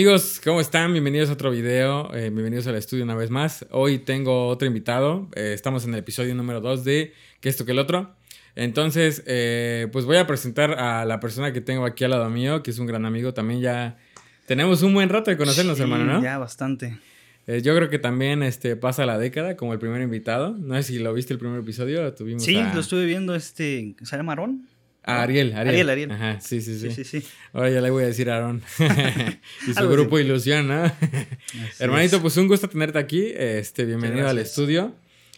Amigos, ¿cómo están? Bienvenidos a otro video, eh, bienvenidos al estudio una vez más. Hoy tengo otro invitado, eh, estamos en el episodio número 2 de ¿Qué esto que el otro? Entonces, eh, pues voy a presentar a la persona que tengo aquí al lado mío, que es un gran amigo, también ya tenemos un buen rato de conocernos, Sí, hermano, ¿no? Ya, bastante. Yo creo que también este, pasa la década como el primer invitado. No sé si lo viste el primer episodio, tuvimos Sí, a, lo estuve viendo, este, ¿se llama Aarón? a Ariel, Ariel. Ariel, Ariel. Ajá, sí, sí, sí. Sí, sí, sí. Ahora ya le voy a decir a Aaron. y su grupo así. Ilusión, ¿no? Hermanito, es. pues un gusto tenerte aquí. Este, bienvenido al estudio.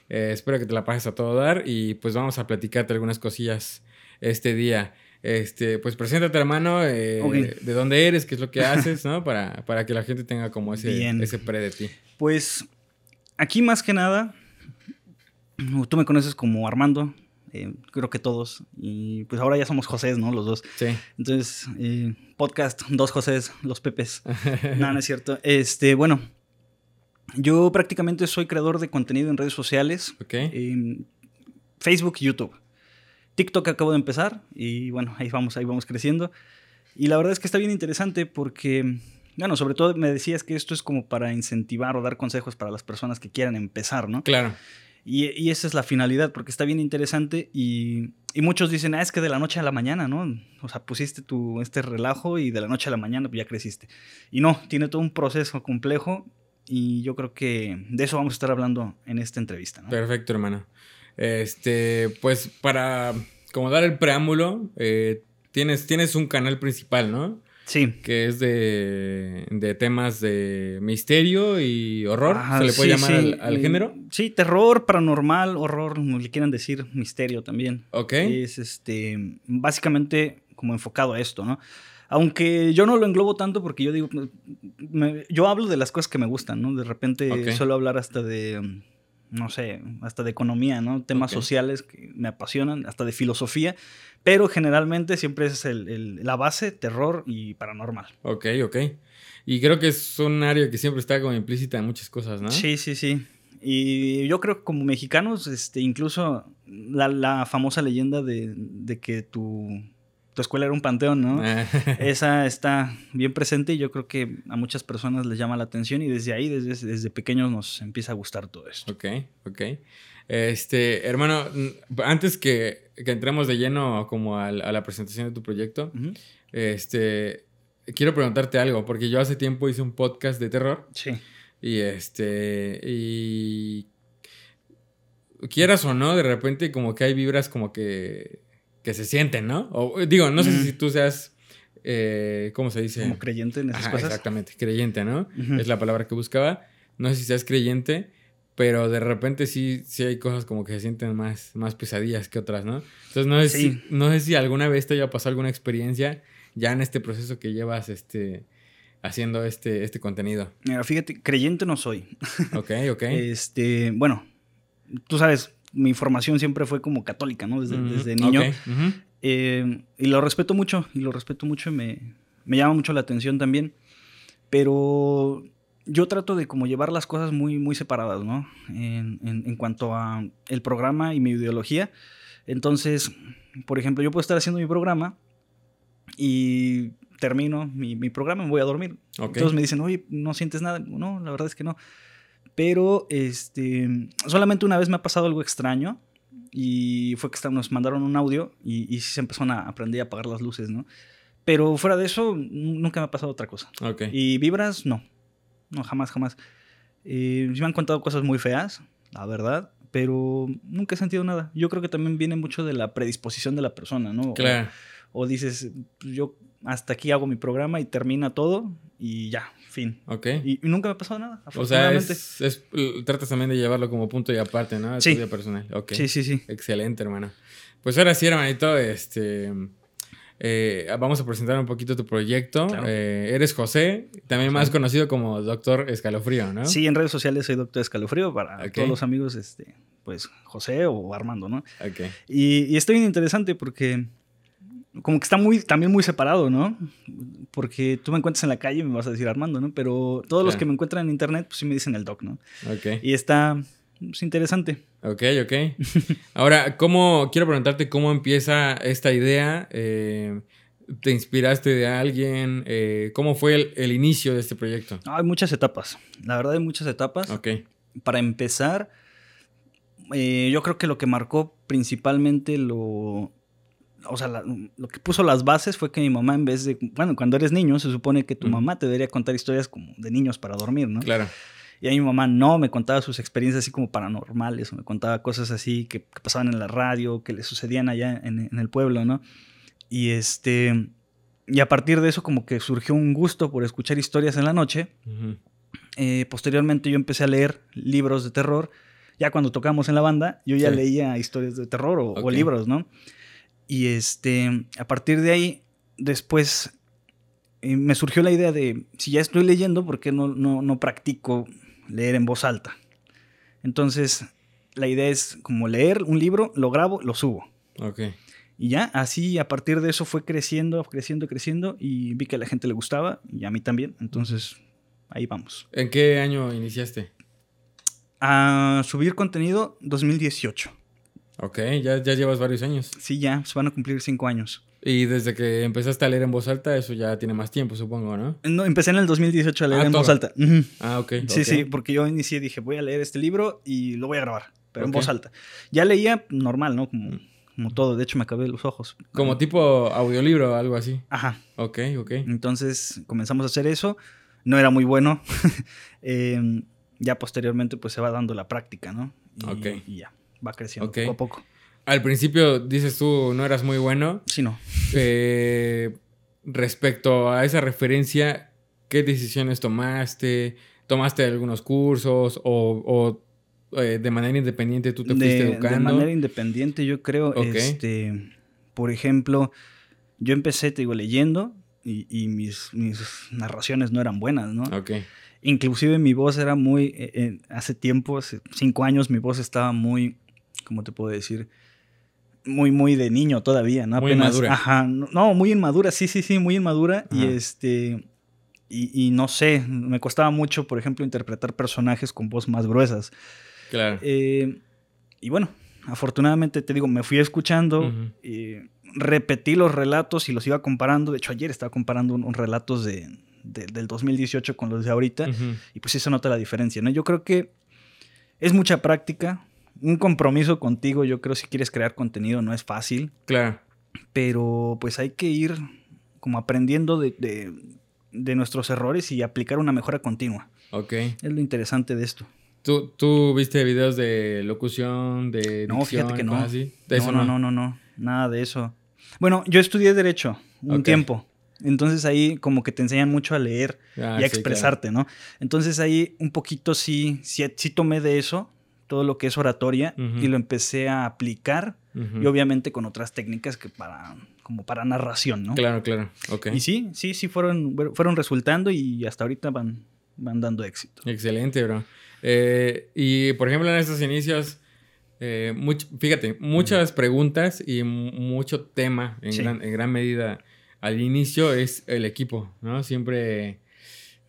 Eh, espero que te la pases a todo dar y pues vamos a platicarte algunas cosillas este día. Este, pues preséntate, hermano, eh, de dónde eres, qué es lo que haces, ¿no? Para, para que la gente tenga como ese, Bien. ese pre de ti. Pues aquí más que nada, tú me conoces como Armando, eh, creo que todos, y pues ahora ya somos José, ¿no? Los dos. Sí. Entonces, eh, podcast, dos Josés, los Pepes. no, no es cierto. Este, bueno, yo prácticamente soy creador de contenido en redes sociales, ok. en Facebook YouTube. TikTok acabo de empezar y bueno, ahí vamos, ahí vamos creciendo. Y la verdad es que está bien interesante porque, bueno, sobre todo me decías que esto es como para incentivar o dar consejos para las personas que quieran empezar, ¿no? Claro. Y, y esa es la finalidad, porque está bien interesante y, muchos dicen, ah, es que de la noche a la mañana, ¿no? O sea, pusiste tu, este relajo y de la noche a la mañana ya creciste. Y no, tiene todo un proceso complejo y yo creo que de eso vamos a estar hablando en esta entrevista. Perfecto, hermano. Este, pues para como dar el preámbulo, eh, tienes, tienes un canal principal, ¿no? Sí. Que es de, de temas de misterio y horror. ¿Se le puede sí, llamar sí. al, al género? Sí, terror, paranormal, horror, como le quieran decir, misterio también. Ok. Es este, básicamente como enfocado a esto, ¿no? Aunque yo no lo englobo tanto porque yo digo, me- yo hablo de las cosas que me gustan, ¿no? De repente Ok. suelo hablar hasta de, no sé, hasta de economía, ¿no? Temas sociales que me apasionan, hasta de filosofía, pero generalmente siempre es el- el- la base, terror y paranormal. Ok, ok. Y creo que es un área que siempre está como implícita en muchas cosas, ¿no? Sí, sí, sí. Y yo creo que como mexicanos, este, incluso la, la famosa leyenda de, de que tu, tu escuela era un panteón, ¿no? Esa está bien presente y yo creo que a muchas personas les llama la atención y desde ahí, desde, desde pequeños nos empieza a gustar todo esto. ok, ok. Este, hermano, antes que, que entremos de lleno como al- a, la presentación de tu proyecto, este, quiero preguntarte algo, porque yo hace tiempo hice un podcast de terror Sí. y este, y quieras o no, de repente como que hay vibras como que, que se sienten, ¿no? O, digo, no sé si tú seas, eh, ¿cómo se dice? Como creyente en esas Ajá, cosas. Exactamente, creyente, ¿no? Es la palabra que buscaba. No sé si seas creyente, pero de repente sí, sí hay cosas como que se sienten más, más pesadillas que otras, ¿no? Entonces no sé, Sí. si, no sé si alguna vez te haya pasado alguna experiencia ya en este proceso que llevas este, haciendo este, este contenido. Mira, fíjate, creyente no soy. Ok, ok. Este, bueno, tú sabes, mi formación siempre fue como católica, ¿no? Desde, desde niño. Eh, y lo respeto mucho, y lo respeto mucho, y me, me llama mucho la atención también. Pero yo trato de como llevar las cosas muy, muy separadas, ¿no? En, en- en cuanto a el programa y mi ideología. Entonces, por ejemplo, yo puedo estar haciendo mi programa y termino mi, mi programa y me voy a dormir. Todos me dicen, oye, ¿no sientes nada? No, la verdad es que no. Pero este, solamente una vez me ha pasado algo extraño y fue que nos mandaron un audio y, y se empezaron a aprender a apagar las luces, ¿no? Pero fuera de eso, nunca me ha pasado otra cosa. Ok. Y vibras, no. No, jamás, jamás. Eh, me han contado cosas muy feas, la verdad, pero nunca he sentido nada. Yo creo que también viene mucho de la predisposición de la persona, ¿no? O- Claro. o dices, pues, yo hasta aquí hago mi programa y termina todo y ya, fin. Ok. Y, y nunca me ha pasado nada, o sea, es, es- tratas también de llevarlo como punto y aparte, ¿no? Sí. tu vida personal. Ok. Sí, sí, sí. Excelente, hermano. Pues ahora sí, hermanito, este. eh, vamos a presentar un poquito tu proyecto. Claro. Eh, eres José, también más conocido como Doctor Escalofrío, ¿no? Sí, en redes sociales soy Doctor Escalofrío para todos los amigos, este, pues José o Armando, ¿no? Ok. Y, y está bien interesante porque como que está muy, también muy separado, ¿no? Porque tú me encuentras en la calle y me vas a decir Armando, ¿no? Pero todos los que me encuentran en internet, pues sí me dicen el Doc, ¿no? Ok. Y está pues, interesante. Ok, ok. Ahora, ¿cómo, quiero preguntarte cómo empieza esta idea? Eh, ¿Te inspiraste de alguien? Eh, ¿Cómo fue el, el, inicio de este proyecto? Hay muchas etapas. La verdad hay muchas etapas. Ok. Para empezar, eh, yo creo que lo que marcó principalmente lo... O sea, la, lo que puso las bases fue que mi mamá, en vez de. Bueno, cuando eres niño, se supone que tu mamá te debería contar historias como de niños para dormir, ¿no? Claro. Y a mi mamá no, me contaba sus experiencias así como paranormales, o me contaba cosas así que, que pasaban en la radio, que le sucedían allá en, en, el pueblo, ¿no? Y este. Y a partir de eso, como que surgió un gusto por escuchar historias en la noche. Uh -huh. eh, posteriormente, yo empecé a leer libros de terror ya cuando tocamos en la banda, yo ya sí. leía historias de terror o, okay. o, libros, ¿no? Y este, a partir de ahí, después eh, me surgió la idea de, si ya estoy leyendo, ¿por qué no, no, no practico leer en voz alta? Entonces, la idea es como leer un libro, lo grabo, lo subo. Ok. Y ya, así a partir de eso fue creciendo, creciendo, creciendo y vi que a la gente le gustaba y a mí también. Entonces, ahí vamos. ¿En qué año iniciaste? a subir contenido 2018. Ok, ya, ya llevas varios años. Sí, ya, se van a cumplir cinco años. Y desde que empezaste a leer en voz alta, eso ya tiene más tiempo, supongo, ¿no? No, empecé en el 2018 a leer ah, en todo. voz alta. Uh -huh. Ah, ok. Sí, okay. sí, porque yo inicié, dije, voy a leer este libro y lo voy a grabar, pero okay. en voz alta. Ya leía normal, ¿no? Como, como todo, de hecho me acabé los ojos. Como tipo audiolibro o algo así. Ajá. Ok, ok. Entonces comenzamos a hacer eso. No era muy bueno. eh, ya posteriormente pues se va dando la práctica, ¿no? Y, okay. y ya, va creciendo okay. poco a poco. Al principio dices tú no eras muy bueno. Sí, no. Eh, respecto a esa referencia, ¿qué decisiones tomaste? ¿Tomaste algunos cursos o, o eh, de manera independiente tú te fuiste educando? De manera independiente yo creo, okay. este, por ejemplo, yo empecé, te digo, leyendo y, y mis, mis, narraciones no eran buenas, ¿no? Ok. Inclusive mi voz era muy, eh, hace tiempo, hace cinco años, mi voz estaba muy, ¿cómo te puedo decir? Muy, muy de niño todavía, ¿no? Muy inmadura. Ajá, no, muy inmadura, sí, sí, sí, muy inmadura. Ajá. Y este, y, y, no sé, me costaba mucho, por ejemplo, interpretar personajes con voz más gruesas. Claro. Eh, y bueno, afortunadamente, te digo, me fui escuchando, uh -huh. eh, repetí los relatos y los iba comparando. De hecho, ayer estaba comparando unos relatos de de, del 2018 con los de ahorita, uh -huh. y pues eso nota la diferencia, ¿no? Yo creo que es mucha práctica, un compromiso contigo, yo creo si quieres crear contenido no es fácil. Claro. Pero pues hay que ir como aprendiendo de, de, de nuestros errores y aplicar una mejora continua. Ok. Es lo interesante de esto. ¿Tú, ¿Tú, viste videos de locución, de No, fíjate que no. Así? ¿De no, eso no, no, no, no, nada de eso. Bueno, yo estudié Derecho un okay. tiempo. Entonces ahí como que te enseñan mucho a leer ah, y a expresarte, claro. ¿no? Entonces ahí un poquito sí, sí, sí, tomé de eso, todo lo que es oratoria, uh -huh. y lo empecé a aplicar, uh -huh. y obviamente con otras técnicas que para, como para narración, ¿no? Claro, claro, ok. Y sí, sí, sí fueron, fueron resultando y hasta ahorita van, van dando éxito. Excelente, bro. Eh, y por ejemplo en estos inicios... Eh, mucho, fíjate, muchas uh -huh. preguntas y mucho tema en, sí. gran, en gran medida al inicio es el equipo, ¿no? Siempre,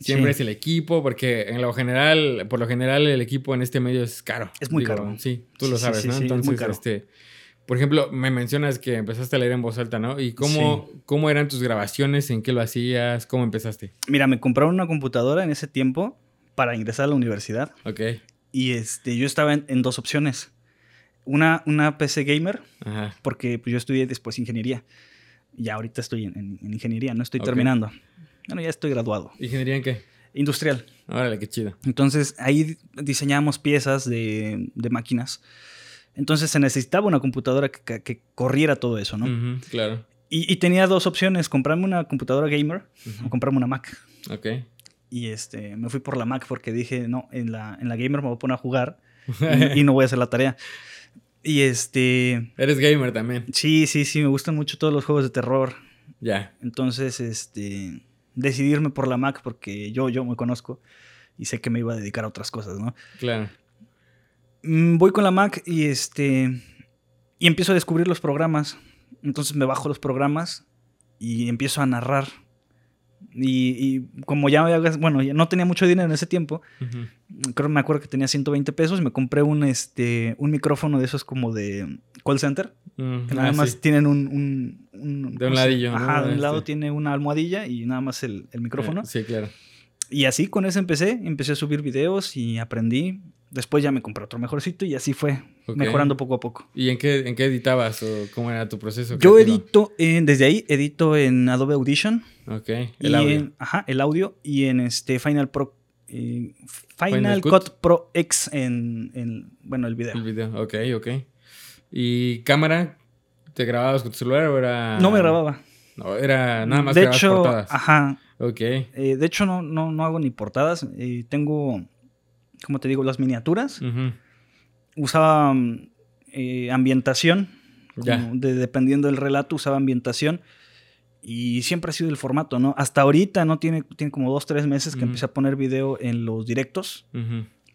siempre sí. es el equipo, porque en lo general, por lo general, el equipo en este medio es caro. Es muy digo, caro. Sí, tú lo sabes, sí, ¿no? Entonces, este, por ejemplo, me mencionas que empezaste a leer en voz alta, ¿no? ¿Y cómo, cómo eran tus grabaciones? ¿En qué lo hacías? ¿Cómo empezaste? Mira, me compraron una computadora en ese tiempo para ingresar a la universidad. Ok. Y este, yo estaba en, en dos opciones. Una, una PC gamer, Ajá. porque pues, yo estudié después ingeniería. Ya ahorita estoy en, en, en ingeniería, no estoy okay. terminando. Bueno, ya estoy graduado. ¿Ingeniería en qué? Industrial. Órale, qué chido. Entonces ahí diseñamos piezas de, de máquinas. Entonces se necesitaba una computadora que, que, que corriera todo eso, ¿no? Uh -huh, claro. Y, y, tenía dos opciones, comprarme una computadora gamer uh -huh. o comprarme una Mac. Ok. Y este, me fui por la Mac porque dije, no, en la, en la gamer me voy a poner a jugar y, y no voy a hacer la tarea. Y este. Eres gamer también. Sí, sí, sí, me gustan mucho todos los juegos de terror. Ya. Yeah. Entonces, este. Decidirme por la Mac porque yo, yo me conozco y sé que me iba a dedicar a otras cosas, ¿no? Claro. Mm, voy con la Mac y este. Y empiezo a descubrir los programas. Entonces me bajo los programas y empiezo a narrar y, y, como ya, bueno, ya no tenía mucho dinero en ese tiempo, uh -huh. creo me acuerdo que tenía 120 pesos, me compré un, este, un micrófono de esos como de call center. Mm, que nada ah, más sí. tienen un... un- un- De un ¿cómo se- ladillo, ¿no? Ajá, de un lado Este. tiene una almohadilla y nada más el, el micrófono. Eh, Sí, claro. Y así con eso empecé, empecé a subir videos y aprendí. Después ya me compré otro mejorcito y así fue, mejorando poco a poco. ¿Y en qué, en qué editabas o cómo era tu proceso? Yo creativo? edito, en- desde ahí edito en Adobe Audition. Ok, el audio. En, ajá, el audio y en este Final Pro. eh, Final, Final Cut. Cut. Pro X en, en, bueno, el video. El video, ok, ok. ¿Y cámara? ¿Te grababas con tu celular o era...? No me grababa. No, era nada más de grababas hecho, portadas. ajá. Ok, eh, de hecho, no, no, no hago ni portadas. eh, tengo, como te digo, las miniaturas. Usaba mm, eh, ambientación. Ya. como de- dependiendo del relato, usaba ambientación. Y siempre ha sido el formato, ¿no? Hasta ahorita, ¿no? Tiene, tiene como dos, tres meses que empecé a poner video en los directos.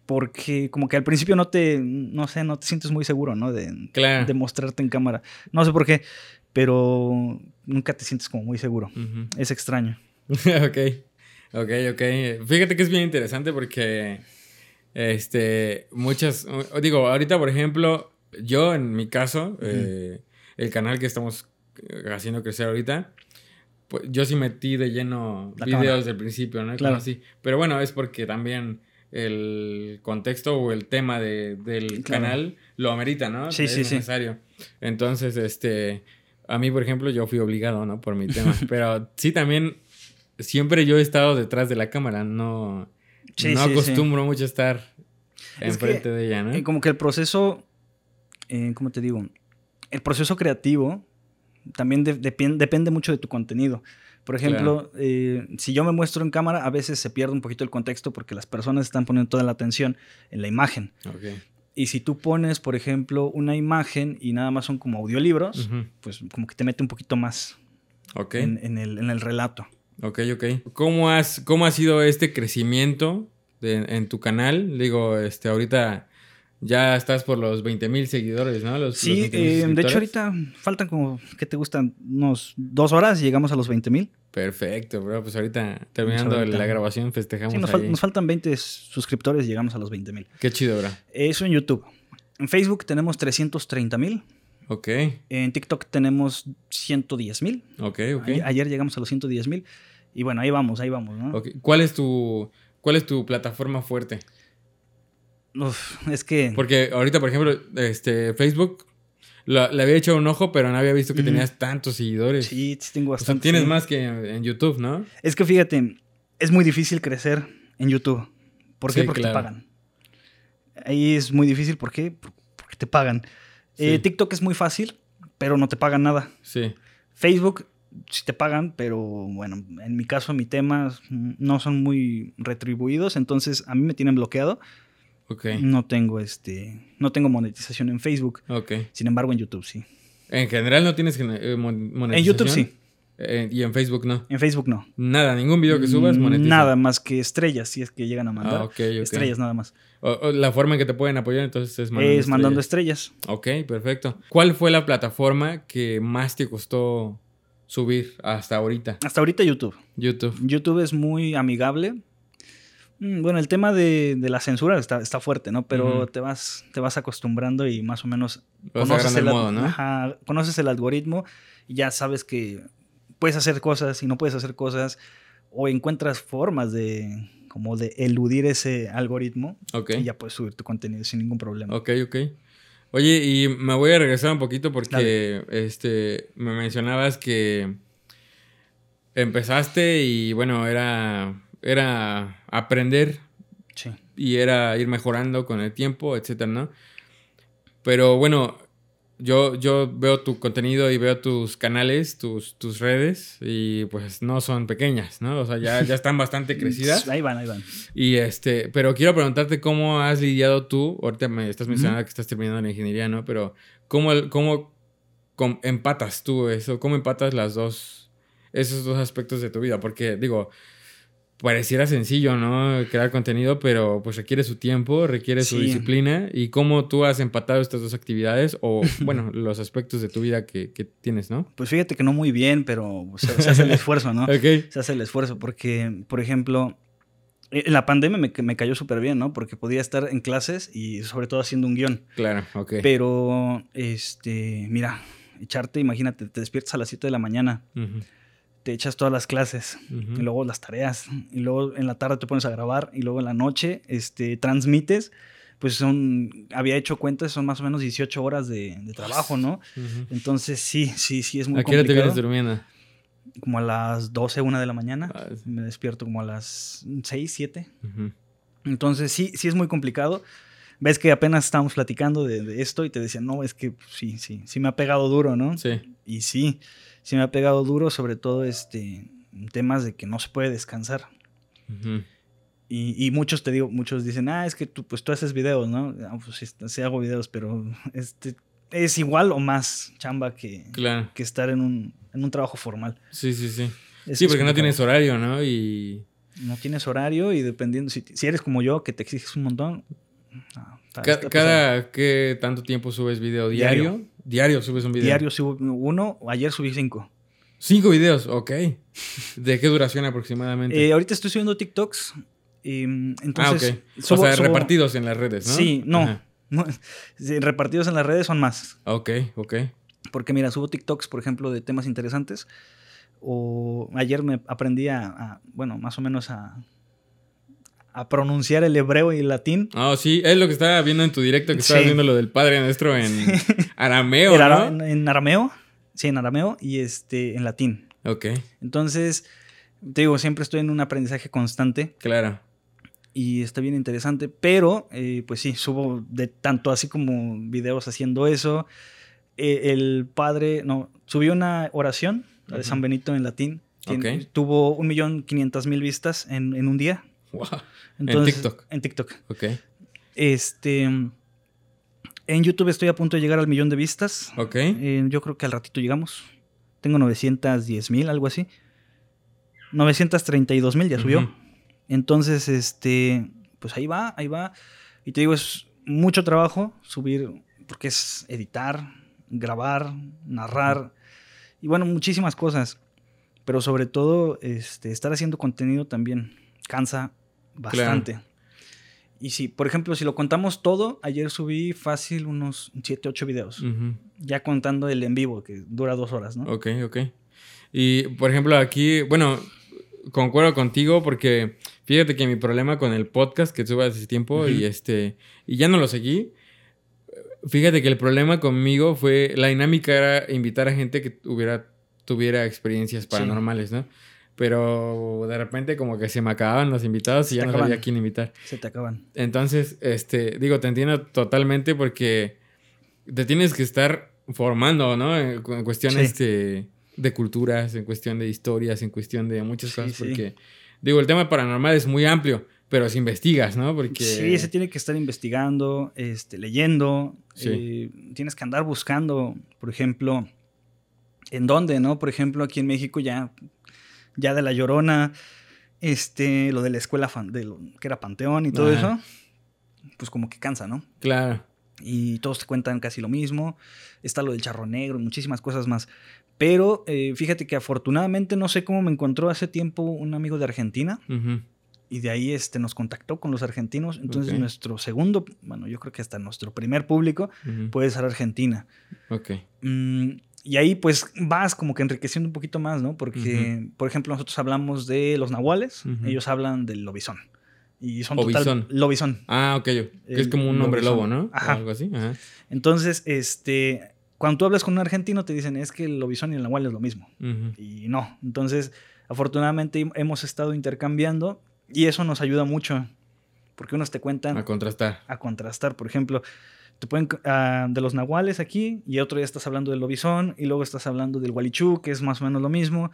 Porque como que al principio no te, no sé, no te sientes muy seguro, ¿no? De, Claro. de mostrarte en cámara. No sé por qué, pero nunca te sientes como muy seguro. Ujú. Es extraño. ok, ok, ok. Fíjate que es bien interesante porque, este, muchas, digo, ahorita, por ejemplo, yo en mi caso, eh, el canal que estamos haciendo crecer ahorita, pues yo sí metí de lleno La videos cámara. del principio, ¿no? Claro. Así. Pero bueno, es porque también el contexto o el tema de- del Claro. canal lo amerita, ¿no? Sí, es sí, sí. necesario. Entonces, este, a mí, por ejemplo, yo fui obligado, ¿no? Por mi tema. Pero sí, también, siempre yo he estado detrás de la cámara, no, Sí, no sí, sí. acostumbro mucho estar Es que, enfrente de ella, ¿no? Eh, como que el proceso, eh, ¿cómo te digo? El proceso creativo también de- depende mucho de tu contenido. Por ejemplo, eh, si yo me muestro en cámara, a veces se pierde un poquito el contexto porque las personas están poniendo toda la atención en la imagen. Y si tú pones, por ejemplo, una imagen y nada más son como audiolibros, pues como que te mete un poquito más Ok. en, en el, en el relato. Ok, ok. ¿Cómo, has, ¿Cómo ha sido este crecimiento de- en tu canal? Digo, este, ahorita ya estás por los 20 mil seguidores, ¿no? Los, Sí, 20,000 eh, de hecho ahorita faltan como, ¿qué te gustan? Unos dos horas y llegamos a los 20 mil. Perfecto, bro. Pues ahorita, terminando ahorita. la grabación, festejamos Sí, nos, fal- ahí. nos faltan 20 suscriptores y llegamos a los 20 mil. Qué chido, bro. Eso en YouTube. En Facebook tenemos 330 mil. Ok, En TikTok tenemos 110 mil. ok, ok. Ayer llegamos a los 110 mil. Y bueno, ahí vamos, ahí vamos, ¿no? ¿Cuál es tu, cuál es tu plataforma fuerte? Uf, es que... Porque ahorita, por ejemplo, este, Facebook, lo- le había hecho un ojo, pero no había visto que tenías tantos seguidores. Sí, sí tengo O sea, bastante. tienes sí. más que en, en YouTube, ¿no? Es que fíjate, es muy difícil crecer en YouTube. ¿Por qué? Sí, Porque claro. te pagan. Ahí es muy difícil, ¿por qué? Porque te pagan. Eh. TikTok es muy fácil, pero no te pagan nada. Sí. Facebook sí te pagan, pero bueno, en mi caso, mi tema no son muy retribuidos, entonces a mí me tienen bloqueado. Ok. No tengo este, no tengo monetización en Facebook. Ok. Sin embargo, en YouTube sí. En general no tienes eh, mon- monetización. En YouTube sí, Eh, y en Facebook no. en Facebook no. Nada, ningún video que subas Mm, monetiza. Nada más que estrellas, si es que llegan a mandar. Ah, ok, ok. Estrellas nada más. O- o la forma en que te pueden apoyar entonces es mandando es mandando estrellas. estrellas. Ok, perfecto. ¿Cuál fue la plataforma que más te costó subir hasta ahorita? Hasta ahorita YouTube. YouTube. YouTube es muy amigable. Mm, Bueno, el tema de, de la censura está, está fuerte, ¿no? Pero te, vas, te vas acostumbrando y más o menos Vas agarrando el modo, ¿no? ajá, conoces el algoritmo y ya sabes que puedes hacer cosas y no puedes hacer cosas o encuentras formas de como de eludir ese algoritmo Ok. y ya puedes subir tu contenido sin ningún problema. Ok, ok. Oye, y me voy a regresar un poquito porque este me mencionabas que empezaste y bueno, era era aprender Sí. y era ir mejorando con el tiempo, etcétera, ¿no? Pero bueno, yo, yo veo tu contenido y veo tus canales, tus, tus redes, y pues no son pequeñas, ¿no? O sea, ya, ya están bastante crecidas. Ahí van, ahí van. Y este, pero quiero preguntarte cómo has lidiado tú, ahorita me estás mencionando que estás terminando la ingeniería, ¿no? Pero ¿cómo, cómo, com- empatas tú eso? ¿Cómo empatas las dos, esos dos aspectos de tu vida? Porque digo, pareciera sencillo, ¿no? Crear contenido, pero pues requiere su tiempo, requiere su disciplina. ¿Y cómo tú has empatado estas dos actividades o, bueno, los aspectos de tu vida que, que tienes, ¿no? Pues fíjate que no muy bien, pero se, se hace el esfuerzo, ¿no? Ok. se hace el esfuerzo porque, por ejemplo, Eh, En la pandemia me, me cayó súper bien, ¿no? Porque podía estar en clases y sobre todo haciendo un guion. Claro, ok. Pero, este, mira, echarte, imagínate, te despiertas a las 7 de la mañana, Ujú, te echas todas las clases, y luego las tareas, y luego en la tarde te pones a grabar, y luego en la noche, este, transmites, pues son, había hecho cuentas, son más o menos 18 horas de, de trabajo, ¿no? Entonces, sí, sí, sí, es muy ¿A qué hora te vienes complicado. durmiendo? Como a las 12, 1 de la mañana, Ah, sí. me despierto como a las 6, 7. Ujú. Entonces, sí, sí es muy complicado. Ves que apenas estábamos platicando de, de esto y te decían, no, es que sí, sí, sí me ha pegado duro, ¿no? Sí, Y sí, sí me ha pegado duro, sobre todo este, temas de que no se puede descansar. ujú. Y, y muchos, te digo, muchos dicen, ah, es que tú, pues tú haces videos, ¿no? Ah, pues sí, sí hago videos, pero este, es igual o más chamba que, claro. que estar en un, en un trabajo formal. Sí, sí, sí. Es- Sí, porque no tienes horario, ¿no? Y No tienes horario y dependiendo, si, si eres como yo, que te exiges un montón. está- ca- cada qué tanto tiempo subes video diario? Diario. Diario, subes un video. Diario subo uno, ayer subí cinco. Cinco videos, ok. ¿De qué duración aproximadamente? Eh, ahorita estoy subiendo TikToks. y, mm, ah, entonces, ok. subo- o sea, subo- repartidos en las redes, ¿no? Sí, no. Repartidos en las redes son más. Ok, ok. Porque mira, subo TikToks, por ejemplo, de temas interesantes. O ayer me aprendí a, a, bueno, más o menos a, a pronunciar el hebreo y el latín. Ah, sí, es lo que estaba viendo en tu directo, que estabas Sí. viendo lo del Padre Nuestro en arameo, ara- ¿no? en, arameo. Sí, en arameo y este, en latín. Ok, Entonces, te digo, siempre estoy en un aprendizaje constante. claro. y está bien interesante, pero eh, pues sí, subo de tanto así como videos haciendo eso. Eh, el padre, no, subió una oración, la de. San Benito en latín. Ok. Tuvo un millón quinientas mil vistas en, en un día. Wow. Entonces, TikTok. En TikTok. Ok, Este, en YouTube estoy a punto de llegar al millón de vistas. ok. Eh, yo creo que al ratito llegamos. Tengo 910 mil, algo así. 932 mil ya subió. Entonces, este, pues ahí va, ahí va. Y te digo, es mucho trabajo subir, porque es editar, grabar, narrar, y bueno, muchísimas cosas. Pero sobre todo, este, estar haciendo contenido también cansa bastante. Y si, por ejemplo, si lo contamos todo, ayer subí fácil unos 7, 8 videos. Ya contando el en vivo, que dura dos horas, ¿no? Ok, ok. Y por ejemplo, aquí, bueno, concuerdo contigo porque fíjate que mi problema con el podcast que tuve hace tiempo y este, y ya no lo seguí. Fíjate que el problema conmigo fue la dinámica era invitar a gente que hubiera, tuviera experiencias paranormales, ¿no? Pero de repente como que se me acababan los invitados y ya no acaban. sabía a quién invitar. Se te acaban. Entonces, este, digo, te entiendo totalmente porque te tienes que estar formando, ¿no? En, cu- en cuestión Sí. este, de culturas, en cuestión de historias, en cuestión de muchas cosas, sí. porque, digo, el tema paranormal es muy amplio, pero si investigas, ¿no? Porque... Sí, se tiene que estar investigando, este, leyendo. Sí. eh, tienes que andar buscando, por ejemplo, en dónde, ¿no? Por ejemplo, aquí en México ya, ya de la Llorona, este, lo de la escuela fan- de lo que era Panteón y todo Ajá. eso, pues como que cansa, ¿no? Claro, y todos te cuentan casi lo mismo. Está lo del charro negro y muchísimas cosas más. Pero eh, fíjate que afortunadamente no sé cómo me encontró hace tiempo un amigo de Argentina y de ahí este, nos contactó con los argentinos. Entonces nuestro segundo, bueno, yo creo que hasta nuestro primer público puede ser Argentina. ok, Mm, y ahí pues vas como que enriqueciendo un poquito más, ¿no? Porque, por ejemplo, nosotros hablamos de los nahuales, ellos hablan del lobizón. Y son Obizón. total... Lobizón. Ah, ok, que es El como un hombre lobo. ¿no? O Ajá. algo así, ajá. Entonces, este, cuando tú hablas con un argentino te dicen es que el lobizón y el nahual es lo mismo. Y no. Entonces, afortunadamente hem- hemos estado intercambiando y eso nos ayuda mucho. Porque unos te cuentan A a, contrastar. contrastar. Por ejemplo, te pueden ah, de los nahuales aquí y otro día estás hablando del lobizón y luego estás hablando del gualichú, que es más o menos lo mismo.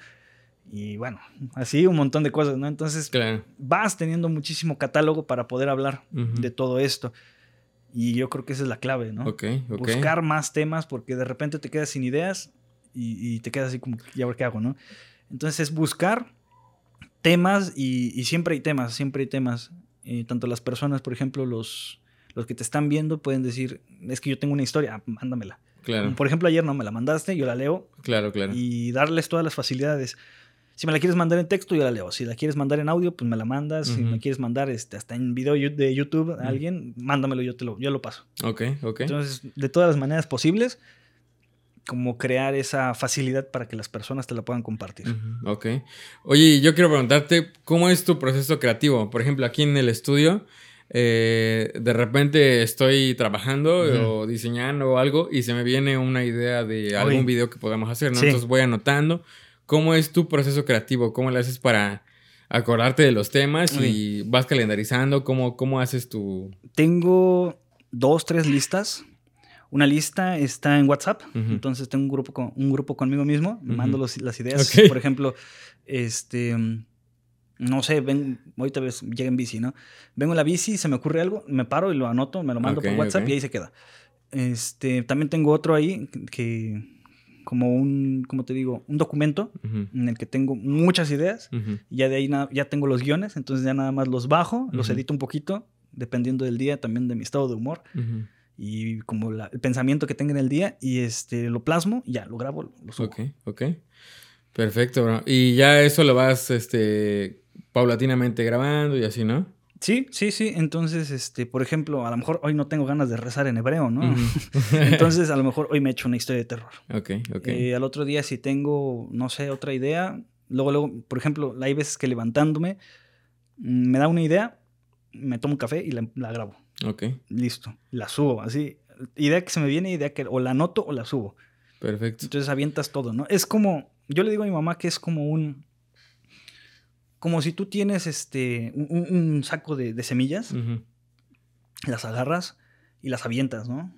Y bueno, así un montón de cosas, ¿no? Entonces, Claro. vas teniendo muchísimo catálogo para poder hablar de todo esto. Y yo creo que esa es la clave, ¿no? Ok, ok. buscar más temas porque de repente te quedas sin ideas y, y te quedas así como, ¿y ahora qué hago, no? Entonces es buscar temas y, y siempre hay temas, siempre hay temas. Eh, tanto las personas, por ejemplo, los, los que te están viendo pueden decir, es que yo tengo una historia, mándamela. Claro, Por ejemplo, ayer no me la mandaste, yo la leo claro, claro. y darles todas las facilidades. Si me la quieres mandar en texto, yo la leo. Si la quieres mandar en audio, pues me la mandas. Si me quieres mandar este, hasta en video de YouTube a alguien, mándamelo, yo te lo, yo lo paso. Ok, ok. Entonces, de todas las maneras posibles, como crear esa facilidad para que las personas te la puedan compartir. Ok. Oye, yo quiero preguntarte, ¿cómo es tu proceso creativo? Por ejemplo, aquí en el estudio, eh, de repente estoy trabajando o diseñando o algo y se me viene una idea de algún video que podamos hacer, ¿no? Entonces voy anotando ¿Cómo es tu proceso creativo? ¿Cómo le haces para acordarte de los temas y vas calendarizando? ¿Cómo, ¿Cómo haces tu...? Tengo dos, tres listas. Una lista está en WhatsApp, entonces tengo un grupo, con, un grupo conmigo mismo, mando las ideas. Por ejemplo, este, no sé, ven, ahorita ves, llega en bici, ¿no? Vengo en la bici, se me ocurre algo, me paro y lo anoto, me lo mando por WhatsApp y ahí se queda. Este, también tengo otro ahí que como un, como te digo, un documento en el que tengo muchas ideas. y ya de ahí ya tengo los guiones, entonces ya nada más los bajo, los edito un poquito, dependiendo del día, también de mi estado de humor. Y como el pensamiento que tenga en el día, y este lo plasmo, y ya lo grabo, lo subo. Ok, ok. Perfecto, bro. Y ya eso lo vas este, paulatinamente grabando y así, ¿no? Sí, sí, sí. Entonces, este, por ejemplo, a lo mejor hoy no tengo ganas de rezar en hebreo, ¿no? Entonces, a lo mejor hoy me echo una historia de terror. Ok, ok. Eh, al otro día, si tengo, no sé, otra idea, luego, luego, por ejemplo, hay veces que levantándome mm, me da una idea, me tomo un café y la, grabo. Ok. Listo. La subo, así. Idea que se me viene, idea que o la anoto o la subo. Perfecto. Entonces avientas todo, ¿no? Es como, yo le digo a mi mamá que es como un como si tú tienes este, un, saco de, semillas, las agarras y las avientas, ¿no?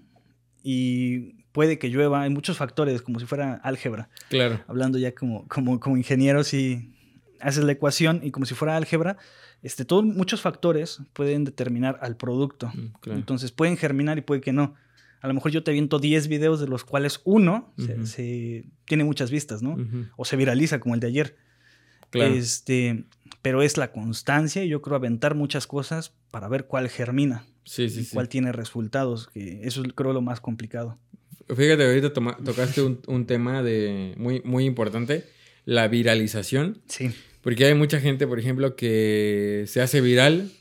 Y puede que llueva, hay muchos factores, como si fuera álgebra. Claro. Hablando ya como, como, como ingeniero, si haces la ecuación y como si fuera álgebra, este, todos, muchos factores pueden determinar al producto. Mm, Entonces pueden germinar y puede que no. A lo mejor yo te aviento 10 videos de los cuales uno se, tiene muchas vistas, ¿no? O se viraliza como el de ayer. Claro. Este, pero es la constancia y yo creo aventar muchas cosas para ver cuál germina. Sí, sí, y cuál tiene resultados, que eso es creo lo más complicado. Fíjate, ahorita tocaste un, tema de muy, muy importante, la viralización. Sí. Porque hay mucha gente, por ejemplo, que se hace viral,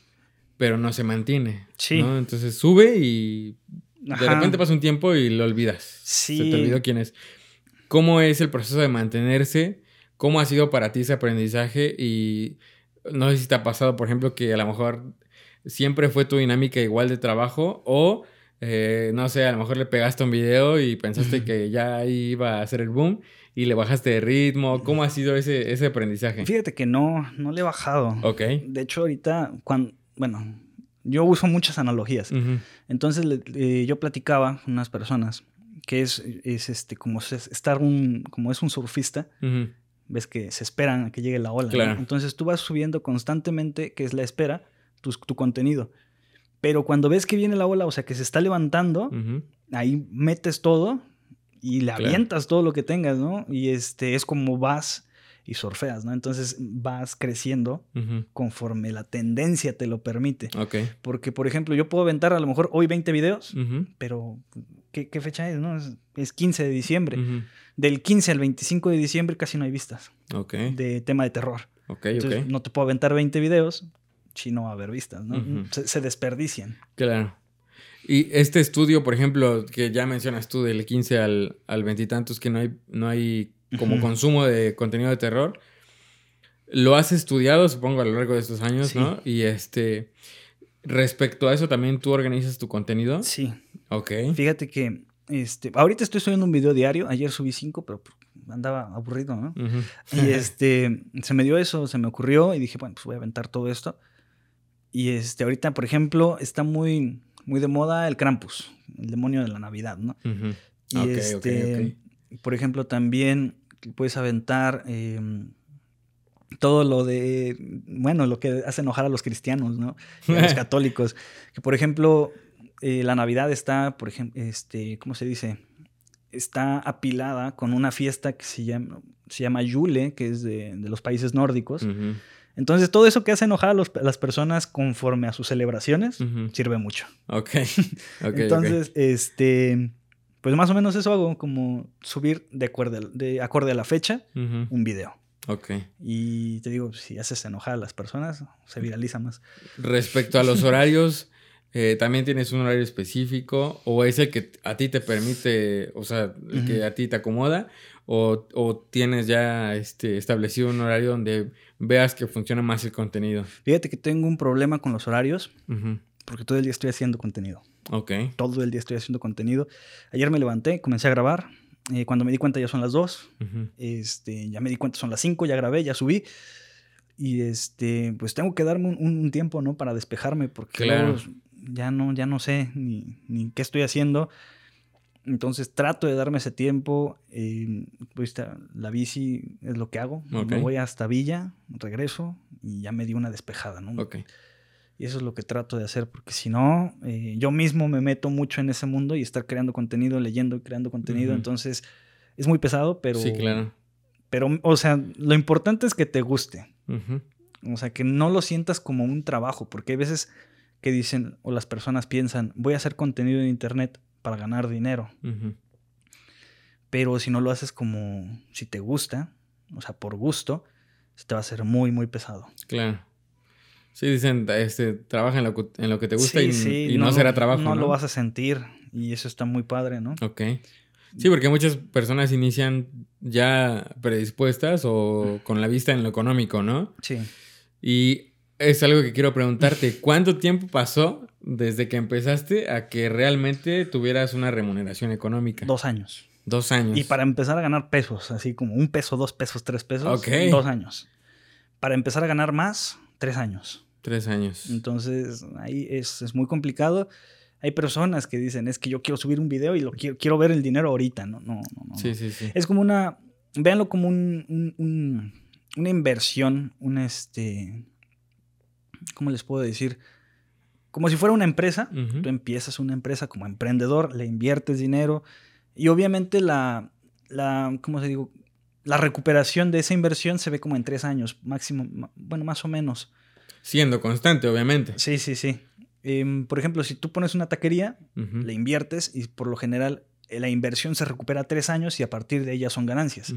pero no se mantiene. Sí. Entonces sube y de repente pasa un tiempo y lo olvidas. Sí. Se te olvidó quién es. ¿Cómo es el proceso de mantenerse? ¿Cómo ha sido para ti ese aprendizaje? Y no sé si te ha pasado, por ejemplo, que a lo mejor siempre fue tu dinámica igual de trabajo o, eh, no sé, a lo mejor le pegaste un video y pensaste que ya iba a ser el boom y le bajaste de ritmo. ¿Cómo ha sido ese, ese aprendizaje? Fíjate que no, no le he bajado. Ok. De hecho, ahorita, cuando, bueno, yo uso muchas analogías. Entonces, yo platicaba con unas personas que es, es este, como estar un, como es un surfista, ves que se esperan a que llegue la ola. Entonces tú vas subiendo constantemente, que es la espera, tu, tu, contenido. Pero cuando ves que viene la ola, o sea, que se está levantando, ahí metes todo y le avientas todo lo que tengas, ¿no? Y este es como vas y surfeas, ¿no? Entonces vas creciendo conforme la tendencia te lo permite. Porque, por ejemplo, yo puedo aventar a lo mejor hoy 20 videos, pero ¿qué, fecha es, no? Es, 15 de diciembre del 15 al 25 de diciembre casi no hay vistas. Ok. De tema de terror. Ok, Entonces, No te puedo aventar 20 videos si no va a haber vistas, ¿no? se, desperdician. Claro. Y este estudio, por ejemplo, que ya mencionas tú, del 15 al, al 20 y tantos, que no hay, no hay como consumo de contenido de terror, lo has estudiado, supongo, a lo largo de estos años, ¿no? Y este, respecto a eso, ¿también tú organizas tu contenido? Sí. Ok. Fíjate que este, ahorita estoy subiendo un video diario. Ayer subí cinco, pero andaba aburrido, ¿no? Y este, se me dio eso, se me ocurrió y dije, bueno, pues voy a aventar todo esto. Y este, ahorita, por ejemplo, está muy, muy de moda el Krampus, el demonio de la Navidad, ¿no? Y este, por ejemplo, también puedes aventar em, todo lo de, bueno, lo que hace enojar a los cristianos, ¿no? a los católicos. Que, por ejemplo, eh, la Navidad está, por ejemplo, este, ¿cómo se dice? Está apilada con una fiesta que se llama, se llama Yule, que es de, los países nórdicos. Entonces, todo eso que hace enojar a, las personas conforme a sus celebraciones sirve mucho. Ok. Entonces, este, pues más o menos eso hago, como subir de, acuerdo, de acorde a la fecha un video. Ok. Y te digo, si haces enojar a las personas, se viraliza más. Respecto a los horarios, eh, ¿también tienes un horario específico? ¿O es el que a ti te permite, o sea, el que a ti te acomoda? O, o, tienes ya este, establecido un horario donde veas que funciona más el contenido? Fíjate que tengo un problema con los horarios porque todo el día estoy haciendo contenido. Ok. Todo el día estoy haciendo contenido. Ayer me levanté, comencé a grabar. Eh, cuando me di cuenta ya son las 2. este, ya me di cuenta son las 5, ya grabé, ya subí. Y este, pues tengo que darme un, tiempo, ¿no? Para despejarme porque claro. ya, no, ya no sé ni, ni qué estoy haciendo. Entonces trato de darme ese tiempo. Eh, pues, la bici es lo que hago. Me voy hasta Villa, regreso y ya me di una despejada, ¿no? Ok. Y eso es lo que trato de hacer, porque si no, eh, yo mismo me meto mucho en ese mundo y estar creando contenido, leyendo y creando contenido. Entonces, es muy pesado, pero. Sí, claro. Pero, o sea, lo importante es que te guste. O sea, que no lo sientas como un trabajo, porque hay veces que dicen, o las personas piensan, voy a hacer contenido en internet para ganar dinero. Pero si no lo haces como si te gusta, o sea, por gusto, se te va a hacer muy, muy pesado. Claro. Sí, dicen, este, trabaja en lo, en lo que te gusta y, no, será trabajo. No, lo vas a sentir y eso está muy padre, ¿no? Ok. Sí, porque muchas personas inician ya predispuestas o con la vista en lo económico, ¿no? Sí. Y es algo que quiero preguntarte. ¿Cuánto tiempo pasó desde que empezaste a que realmente tuvieras una remuneración económica? Dos años. Dos años. Y para empezar a ganar pesos, así como un peso, dos pesos, tres pesos, dos años. Para empezar a ganar más, tres años. Tres años. Entonces, ahí es, es, muy complicado. Hay personas que dicen, es que yo quiero subir un video y lo quiero, quiero ver el dinero ahorita. No, no, no. Sí, sí, sí. Es como una, véanlo como un, un, una inversión, un este, ¿cómo les puedo decir? Como si fuera una empresa. Tú empiezas una empresa como emprendedor, le inviertes dinero y obviamente la, la, ¿cómo se digo? La recuperación de esa inversión se ve como en tres años, máximo, bueno, más o menos. Siendo constante, obviamente. Sí, sí, sí. Em, por ejemplo, si tú pones una taquería, le inviertes y por lo general eh, la inversión se recupera tres años y a partir de ella son ganancias.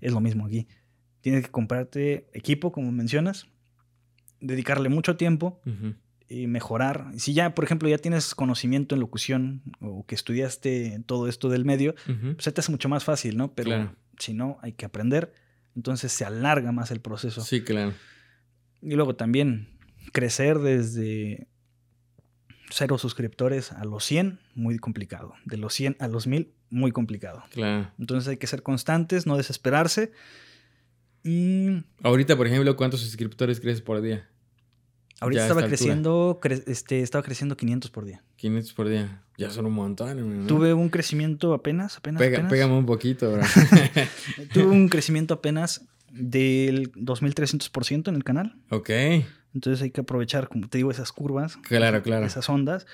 Es lo mismo aquí. Tienes que comprarte equipo, como mencionas, dedicarle mucho tiempo y mejorar. Si ya, por ejemplo, ya tienes conocimiento en locución o que estudiaste todo esto del medio, pues se te hace mucho más fácil, ¿no? Pero si no, hay que aprender. Entonces se alarga más el proceso. Sí, claro. Y luego también crecer desde cero suscriptores a los 100, muy complicado. De los 100 a los 1000, muy complicado. Claro. Entonces hay que ser constantes, no desesperarse. Y... Ahorita, por ejemplo, ¿cuántos suscriptores crees por día? Ahorita estaba creciendo, este, estaba creciendo 500 por día. 500 por día. Ya son un montón. Tuve un crecimiento apenas, apenas, apenas. Pégame un poquito, bro. Tuve un crecimiento apenas del 2300% en el canal. Ok. Entonces hay que aprovechar, como te digo, esas curvas. Claro, claro. Esas ondas.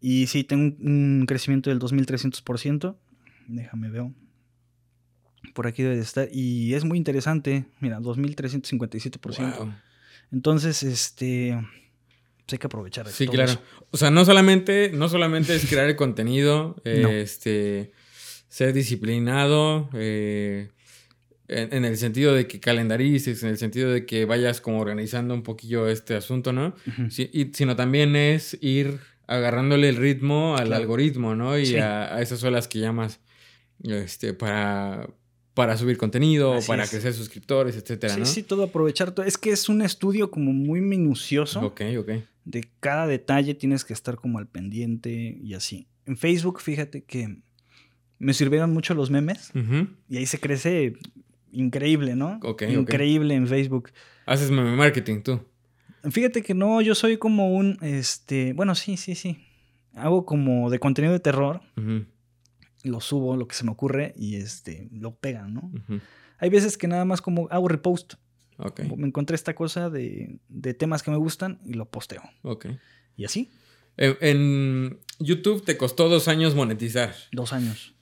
Y sí, tengo un crecimiento del 2300%. Déjame ver. Por aquí debe de estar. Y es muy interesante. Mira, 2357%. Wow. Entonces, este. Pues hay que aprovechar. Sí, claro. O sea, no solamente, no solamente es crear el contenido, este, ser disciplinado, eh, en, el sentido de que calendarices, en el sentido de que vayas como organizando un poquillo este asunto, ¿no? y, sino también es ir agarrándole el ritmo al algoritmo, ¿no? Y a, esas olas que llamas este, para, para subir contenido, para crecer suscriptores, etcétera, sí, ¿no? Sí, todo aprovechar. Todo. Es que es un estudio como muy minucioso. Ok, ok. De cada detalle tienes que estar como al pendiente y así. En Facebook, fíjate que me sirvieron mucho los memes y ahí se crece increíble, ¿no? Ok. Increíble en Facebook. ¿Haces meme marketing tú? Fíjate que no, yo soy como un, este, bueno, sí, sí, sí. Hago como de contenido de terror. Lo subo, lo que se me ocurre, y este, lo pegan, ¿no? Hay veces que nada más como hago repost. Ok. Me encontré esta cosa de, de, temas que me gustan y lo posteo. Ok. ¿Y así? en YouTube te costó dos años monetizar. Dos años.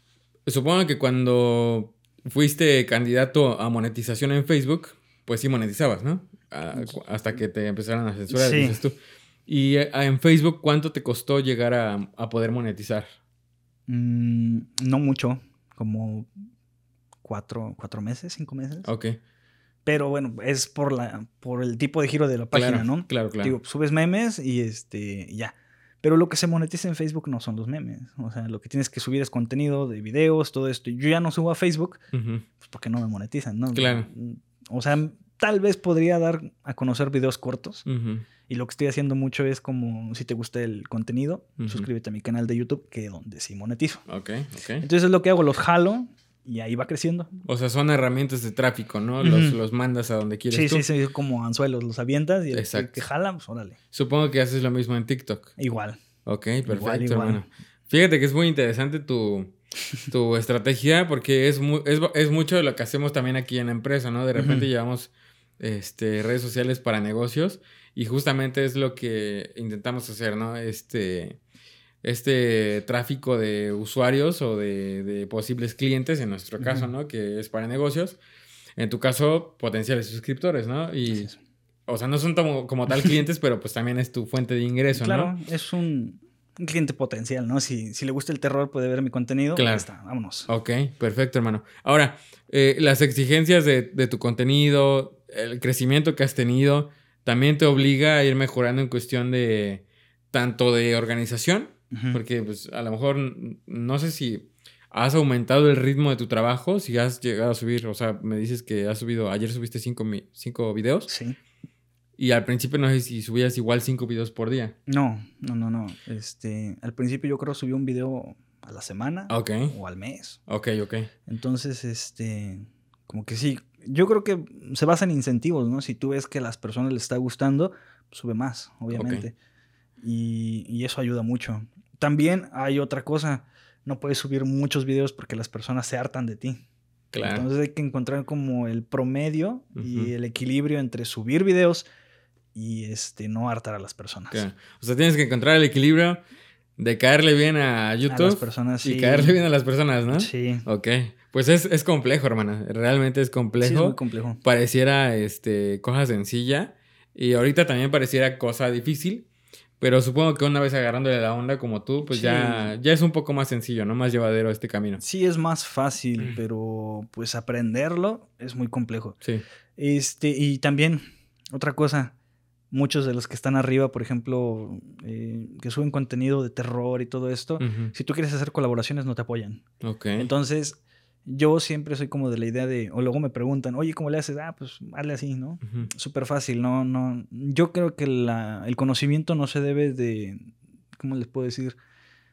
Supongo que cuando fuiste candidato a monetización en Facebook, pues sí monetizabas, ¿no? hasta que te empezaron a censurar, dices tú. ¿Y eh, en Facebook cuánto te costó llegar a, poder monetizar? Mm, no mucho, como cuatro, cuatro meses, cinco meses. Ok. Pero bueno, es por la por el tipo de giro de la página, Claro, ¿no? claro, claro. Digo, subes memes y este ya. Pero lo que se monetiza en Facebook no son los memes. O sea, lo que tienes que subir es contenido de videos, todo esto. Yo ya no subo a Facebook pues porque no me monetizan, ¿no? Claro. O sea, tal vez podría dar a conocer videos cortos. Ujú. Y lo que estoy haciendo mucho es como, si te gusta el contenido, suscríbete a mi canal de YouTube, que es donde sí monetizo. Ok, ok. Entonces es lo que hago, los jalo y ahí va creciendo. O sea, son herramientas de tráfico, ¿no? Los, los mandas a donde quieres Sí, tú. sí, sí, como anzuelos, los avientas y el que- Exacto. que jala, pues órale. Supongo que haces lo mismo en TikTok. Igual. Ok, perfecto, Igual, igual. hermano. Fíjate que es muy interesante tu, tu estrategia porque es, mu- es, es mucho de lo que hacemos también aquí en la empresa, ¿no? De repente llevamos este, redes sociales para negocios y justamente es lo que intentamos hacer, ¿no? Este, este tráfico de usuarios o de, de posibles clientes, en nuestro caso. ¿no? Que es para negocios. En tu caso, potenciales suscriptores, ¿no? Y, es. o sea, no son como, como tal clientes, pero pues también es tu fuente de ingreso, Claro, ¿no? es un, un cliente potencial, ¿no? Si, si le gusta el terror, puede ver mi contenido. Claro. Ya está, vámonos. Ok, perfecto, hermano. Ahora, eh, las exigencias de, de tu contenido, el crecimiento que has tenido, también te obliga a ir mejorando en cuestión de tanto de organización, Porque pues a lo mejor no sé si has aumentado el ritmo de tu trabajo, si has llegado a subir, o sea, me dices que has subido, ayer subiste cinco, cinco videos Sí. y al principio no sé si subías igual cinco videos por día. No, no, no, no. Este, al principio yo creo subí un video a la semana Ok, o al mes. ok, ok. Entonces, este, como que sí. Yo creo que se basa en incentivos, ¿no? Si tú ves que a las personas les está gustando, sube más, obviamente. Y, y eso ayuda mucho. También hay otra cosa. No puedes subir muchos videos porque las personas se hartan de ti. Claro. Entonces hay que encontrar como el promedio y el equilibrio entre subir videos y este no hartar a las personas. Claro. O sea, tienes que encontrar el equilibrio de caerle bien a A las YouTube personas y sí. caerle bien a las personas, ¿no? Sí. Ok. Pues es, es complejo, hermana. Realmente es Sí, complejo. es muy complejo. pareciera este, cosa sencilla. Y ahorita también pareciera cosa difícil. Pero supongo que una vez agarrándole la onda como tú, pues Sí. ya, ya es un poco más sencillo, ¿no? Más llevadero este camino. Sí, es más fácil, Mm. pero pues aprenderlo es muy complejo. Sí. Este, y también, otra cosa, muchos de los que están arriba, por ejemplo, eh, que suben contenido de terror y todo esto, si tú quieres hacer colaboraciones no te apoyan. Ok. Entonces, yo siempre soy como de la idea de, o luego me preguntan, oye, ¿cómo le haces? Ah, pues hazle así, ¿no? Ujú. Súper fácil, no, no. Yo creo que la- el conocimiento no se debe de, ¿cómo les puedo decir?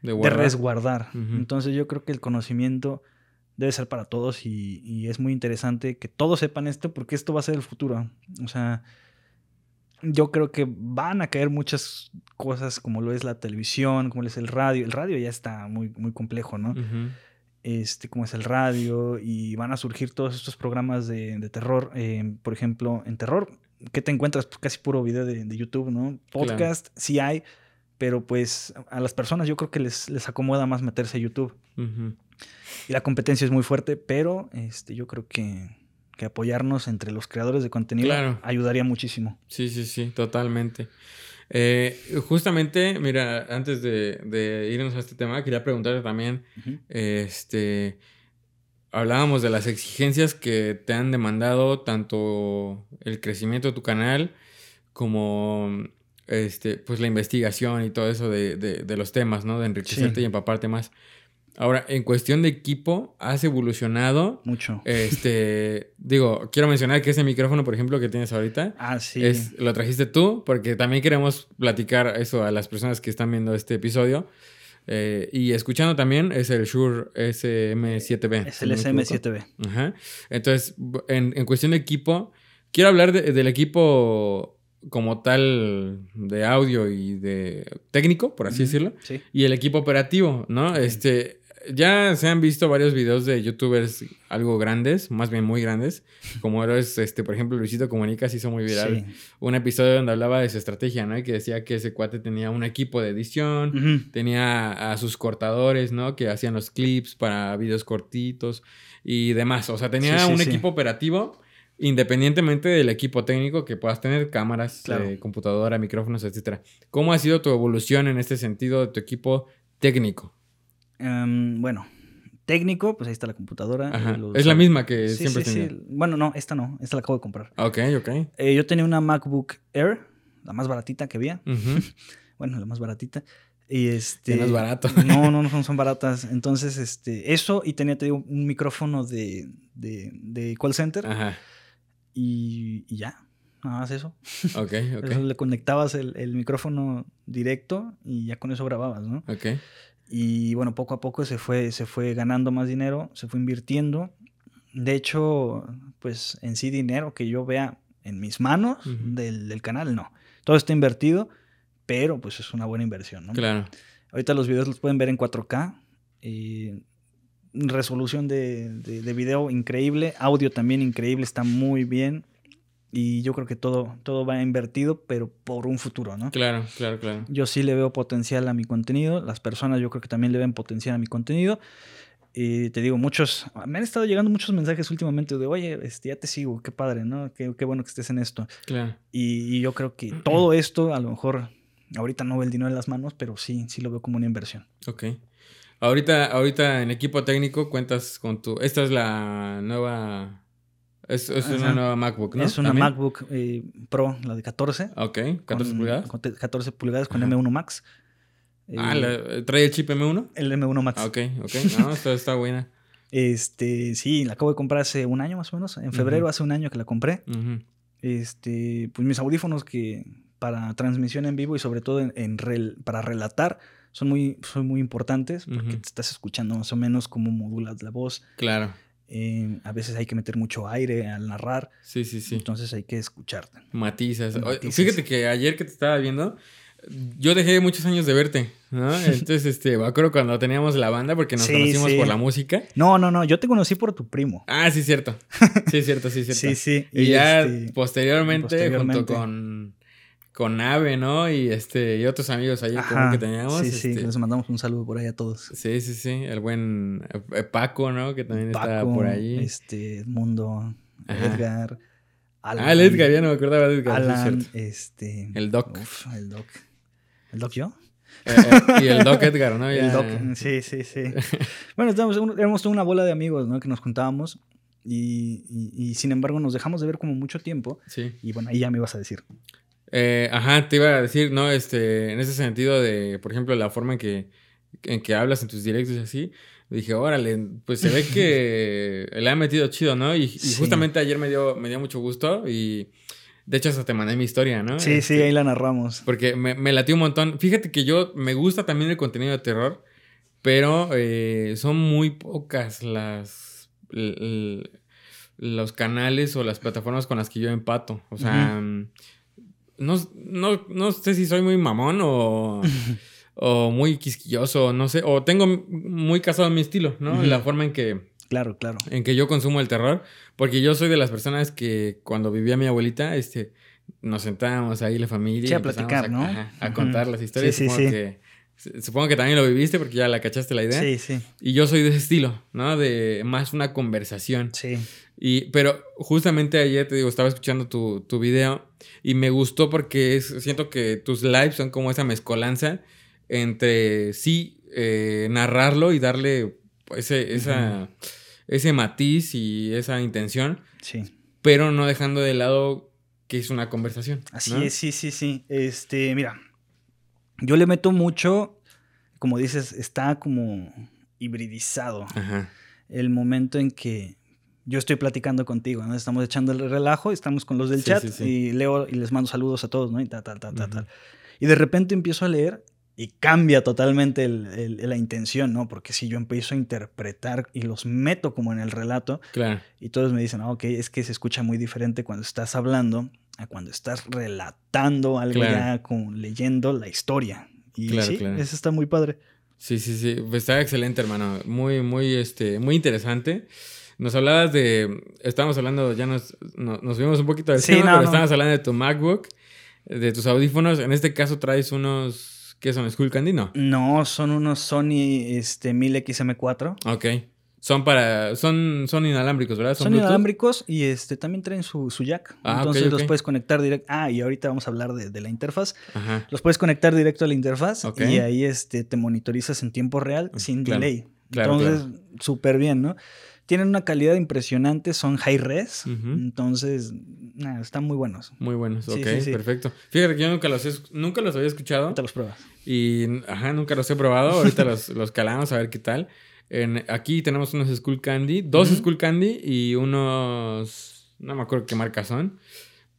De de guardar. resguardar. Entonces yo creo que el conocimiento debe ser para todos y, y es muy interesante que todos sepan esto porque esto va a ser el futuro. O sea, yo creo que van a caer muchas cosas como lo es la televisión, como lo es el radio. El radio ya está muy, muy complejo, ¿no? Este, como es el radio y van a surgir todos estos programas de, de terror. eh, por ejemplo, en terror, ¿qué te encuentras? Pues casi puro video de, de YouTube, ¿no? Podcast sí hay, pero pues a las personas yo creo que les, les acomoda más meterse a YouTube. Y la competencia es muy fuerte, pero este, yo creo que, que apoyarnos entre los creadores de contenido Claro. ayudaría muchísimo. Sí, sí, sí, totalmente. Eh, justamente, mira, antes de, de irnos a este tema, quería preguntarte también, este, hablábamos de las exigencias que te han demandado tanto el crecimiento de tu canal como, este, pues la investigación y todo eso de, de- de los temas, ¿no? De enriquecerte Sí. y empaparte más. Ahora, en cuestión de equipo, has evolucionado. Mucho. Este, digo, quiero mencionar que ese micrófono, por ejemplo, que tienes ahorita, ah, sí. es, lo trajiste tú, porque también queremos platicar eso a las personas que están viendo este episodio. Eh, y escuchando también es el Shure SM7B. es el no me equivoco. SM7B. Ajá. Entonces, en, en cuestión de equipo, quiero hablar de- del equipo como tal de audio y de técnico, por así decirlo, Sí. y el equipo operativo, ¿no? Este, ya se han visto varios videos de youtubers algo grandes, más bien muy grandes, como eres, este, por ejemplo, Luisito Comunica se hizo muy viral Sí. un episodio donde hablaba de su estrategia, ¿no? Y que decía que ese cuate tenía un equipo de edición, tenía a sus cortadores, ¿no? Que hacían los clips para videos cortitos y demás. O sea, tenía Sí, sí, un equipo operativo independientemente del equipo técnico que puedas tener, cámaras, Claro. eh, computadora, micrófonos, etcétera. ¿Cómo ha sido tu evolución en este sentido de tu equipo técnico? Em, bueno, técnico, pues ahí está la computadora. Ajá. los- Es la misma que Sí, siempre sí, tenía. sí. Bueno, no, esta no, esta la acabo de comprar. Ok, ok. Eh, yo tenía una MacBook Air, la más baratita que había. Bueno, la más baratita. Y este. No es barato. No, no, no son, son baratas. Entonces, este, eso y tenía, te digo, un micrófono de, de, de call center Ajá. y, y ya. Nada más eso. Ok, ok. Eso le conectabas el, el micrófono directo y ya con eso grababas, ¿no? Ok. Y bueno, poco a poco se fue, se fue ganando más dinero, se fue invirtiendo. De hecho, pues en sí dinero que yo vea en mis manos del, del canal, no. Todo está invertido, pero pues es una buena inversión, ¿no? Claro. Ahorita los videos los pueden ver en 4K. eh, resolución de, de- de video increíble. Audio también increíble. Está muy bien. Y yo creo que todo, todo va invertido, pero por un futuro, ¿no? Claro, claro, claro. Yo sí le veo potencial a mi contenido. Las personas yo creo que también le ven potencial a mi contenido. Y te digo, muchos, me han estado llegando muchos mensajes últimamente de, oye, este, ya te sigo, qué padre, ¿no? Qué, qué bueno que estés en esto. Claro. Y, y yo creo que todo esto, a lo mejor, ahorita no veo el dinero en las manos, pero sí, sí lo veo como una inversión. Ok. Ahorita, ahorita en equipo técnico cuentas con tu. Esta es la nueva. Es, es una Ajá. nueva MacBook, ¿no? Es una ¿También? MacBook eh, Pro, la de 14. Ok, 14 con- pulgadas. con te- 14 pulgadas con Ajá. M1 Max. Ah, Eh, la- ¿trae el chip M1? El M1 Max. Ah, ok, ok. No, está, está buena. Este, sí, la acabo de comprar hace un año más o menos. En febrero hace un año que la compré. Este, pues mis audífonos que para transmisión en vivo y sobre todo en, en rel- para relatar son muy, son muy importantes porque te estás escuchando más o menos cómo modulas la voz. Claro. Eh, a veces hay que meter mucho aire al narrar, Sí, sí, sí. entonces hay que escucharte. Matizas. Fíjate que ayer que te estaba viendo, yo dejé muchos años de verte, ¿no? Entonces, este, me acuerdo cuando teníamos la banda porque nos Sí, conocimos sí. por la música. No, no, no, yo te conocí por tu primo. Ah, sí, cierto. Sí, cierto, sí, cierto. Sí, sí. Y, ya este, posteriormente, posteriormente. junto con, con Ave, ¿no? Y este, y otros amigos ahí ajá, que teníamos. Sí, sí, este, les mandamos un saludo por ahí a todos. sí, sí, sí. El buen eh, Paco, ¿no? Que también Paco, por ahí. este, Edmundo, Ajá. Edgar, Alan. ah, el Edgar, ya no me acordaba de Edgar. sí, Alan, este. El Doc. uf, el Doc. ¿El Doc yo? Eh, eh, y el Doc Edgar, ¿no? El Doc, sí, sí, sí. bueno, estábamos, éramos toda una bola de amigos, ¿no? Que nos juntábamos y, y- y sin embargo nos dejamos de ver como mucho tiempo. Sí. Y bueno, ahí ya me ibas a decir. Eh, ajá, te iba a decir, ¿no? Este, en ese sentido de, por ejemplo, la forma en que, en que hablas en tus directos y así, dije, órale, pues se ve que le ha metido chido, ¿no? Y, y Sí. justamente ayer me dio, me dio mucho gusto y de hecho hasta te mandé mi historia, ¿no? Sí, sí, Este, ahí la narramos. Porque me, me latió un montón. Fíjate que yo me gusta también el contenido de terror, pero eh, son muy pocas las los canales o las plataformas con las que yo empato. O sea, no, no, no sé si soy muy mamón o, o muy quisquilloso, no sé, o tengo muy casado mi estilo, ¿no? Ujú. La forma en que Claro, claro. en que yo consumo el terror, porque yo soy de las personas que cuando vivía mi abuelita, este, nos sentábamos ahí la familia Sí, y a platicar, ¿no? a contar las historias. Sí, sí, supongo, sí. Que, supongo que también lo viviste porque ya la cachaste la idea. Sí, sí, Y yo soy de ese estilo, ¿no? De más una conversación. sí. Y, pero justamente ayer, te digo, estaba escuchando tu, tu video y me gustó porque es- siento que tus lives son como esa mezcolanza entre sí eh, narrarlo y darle ese, esa, ese matiz y esa intención, Sí. pero no dejando de lado que es una conversación. Así ¿no? es, sí, sí, sí. Este, mira, yo le meto mucho, como dices, está como hibridizado Ajá. el momento en que yo estoy platicando contigo, ¿no? Estamos echando el relajo, estamos con los del Sí, chat sí, sí. y leo y les mando saludos a todos, ¿no? Y tal, tal, tal, tal, tal. Y de repente empiezo a leer y cambia totalmente el- el- la intención, ¿no? Porque si yo empiezo a interpretar y los meto como en el relato, Claro. y todos me dicen, ah, ok, es que se escucha muy diferente cuando estás hablando a cuando estás relatando algo Claro. ya con leyendo la historia. Y Claro, sí, claro. eso está muy padre. Sí, sí, sí. Pues está excelente, hermano. Muy, muy, este, muy interesante. Nos hablabas de. Estábamos hablando, ya nos, no- nos vimos un poquito del Sí, tema, no, pero no. estábamos hablando de tu MacBook, de tus audífonos. En este caso traes unos. ¿Qué son? ¿Skull Candy? No. No, son unos Sony este, 1000XM4. Ok. Son para. Son, son inalámbricos, ¿verdad? Son, inalámbricos y este, también traen su, su jack. Ah, Entonces los puedes conectar directo. Ah, y ahorita vamos a hablar de, de la interfaz. Ajá. Los puedes conectar directo a la interfaz y ahí este, te monitorizas en tiempo real sin claro. delay. Claro, Entonces, súper bien, ¿no? Tienen una calidad impresionante, son high res. Entonces, están muy buenos. Muy buenos, ok, sí, sí. perfecto. Fíjate que yo nunca los, he- nunca los había escuchado Te los pruebas. y ajá, nunca los he probado. Ahorita los, los calamos a ver qué tal. En, aquí tenemos unos Skull Candy, dos Ujú. Skull Candy y unos, no me acuerdo qué marcas son.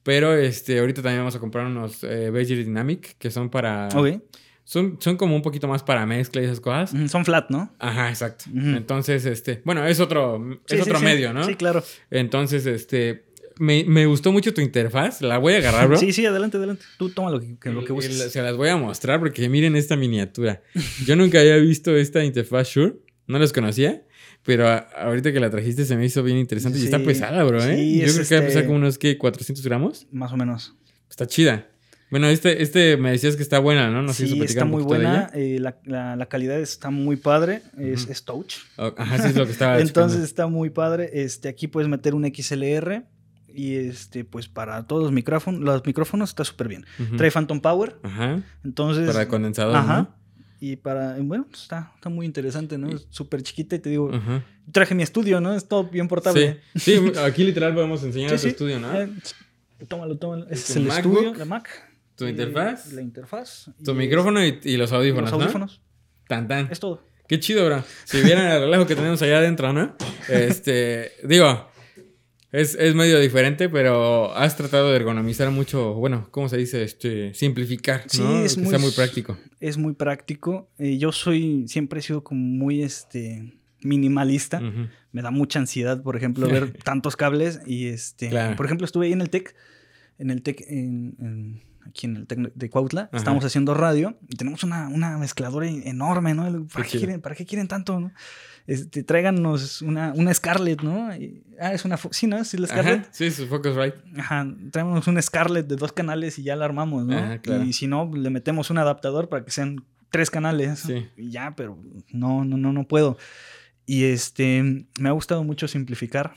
Pero este, ahorita también vamos a comprar unos eh, Veggie Dynamic que son para... Ok. Son, son como un poquito más para mezcla y esas cosas. Mm, Son flat, ¿no? Ajá, exacto. Entonces, este, bueno, es otro, Sí, es sí, otro sí. medio, ¿no? Sí, claro. Entonces, este, me, me gustó mucho tu interfaz. La voy a agarrar, bro. Sí, sí, adelante, adelante. Tú toma lo que, lo que la- se las voy a mostrar porque miren esta miniatura. Yo nunca había visto esta interfaz Shure. No las conocía. Pero a- ahorita que la trajiste se me hizo bien interesante. Y está Sí. pesada, bro, ¿eh? Sí, Yo creo que va a pesar este- como unos, ¿qué? ¿400 gramos? Más o menos. Está chida. Bueno, este, este me decías que está buena, ¿no? A sí, platicar está muy buena. eh, la, la- la calidad está muy padre. Es, es touch. Oh, Ajá, sí es lo que estaba Entonces está muy padre. Este, aquí puedes meter un XLR. Y este, pues para todos los micrófonos, los micrófonos está súper bien. Ujú. Trae Phantom Power. Ajá. Entonces. Para condensador, Ajá. Y para. Bueno, está, está muy interesante, ¿no? Es súper chiquita y te digo. ¿no? Ajá. Traje mi estudio, ¿no? Es todo bien portable. Sí. sí, aquí literal podemos enseñar Sí, tu sí. estudio, ¿no? Eh, tómalo, tómalo. Ese es el MacBook, estudio, la Mac. Tu interfaz, La interfaz. Tu micrófono y, y los audífonos, Los ¿no? audífonos. Tan, tan. Es todo. Qué chido, bro. Si vieran el relajo que tenemos allá adentro, ¿no? Este, digo, es, es medio diferente, pero has tratado de ergonomizar mucho, bueno, ¿cómo se dice? Este, simplificar, Sí, ¿no? es que muy sea muy práctico. Es muy práctico. Eh, yo soy. Siempre he sido como muy este. minimalista. Me da mucha ansiedad, por ejemplo, ver tantos cables. Y este. Claro. Por ejemplo, estuve ahí en el TEC. En el TEC. En, en- aquí en el TEC de Cuautla. Ajá. Estamos haciendo radio. Y tenemos una, una mezcladora enorme, ¿no? ¿Para Qué quieren, ¿Para qué quieren tanto, no? Este, tráiganos una, una Scarlett, ¿no? Y- ah, es una. Sí, ¿no? Es la Scarlett. Ajá, sí, su Focusrite. Ajá, traemos un Scarlett de dos canales y ya la armamos, ¿no? Ajá, claro. Y si no, le metemos un adaptador para que sean tres canales. Sí. Y ya, pero no, no, no, no puedo. Y este, me ha gustado mucho simplificar.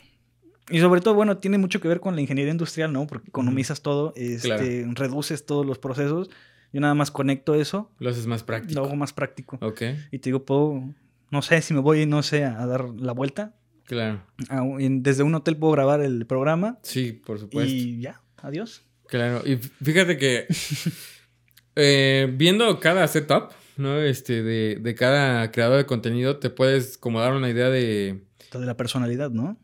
Y sobre todo, bueno, tiene mucho que ver con la ingeniería industrial, ¿no? Porque economizas todo, este, Claro. reduces todos los procesos. Yo nada más conecto eso, Lo haces más práctico. lo hago más práctico. Ok, Y te digo, puedo, no sé, si me voy, no sé, a dar la vuelta. claro. a un- en- desde un hotel puedo grabar el programa Sí, por supuesto. y ya, adiós. Claro, y fíjate que eh, viendo cada setup, ¿no? Este, de, de cada creador de contenido, te puedes como dar una idea de, de la personalidad, ¿no?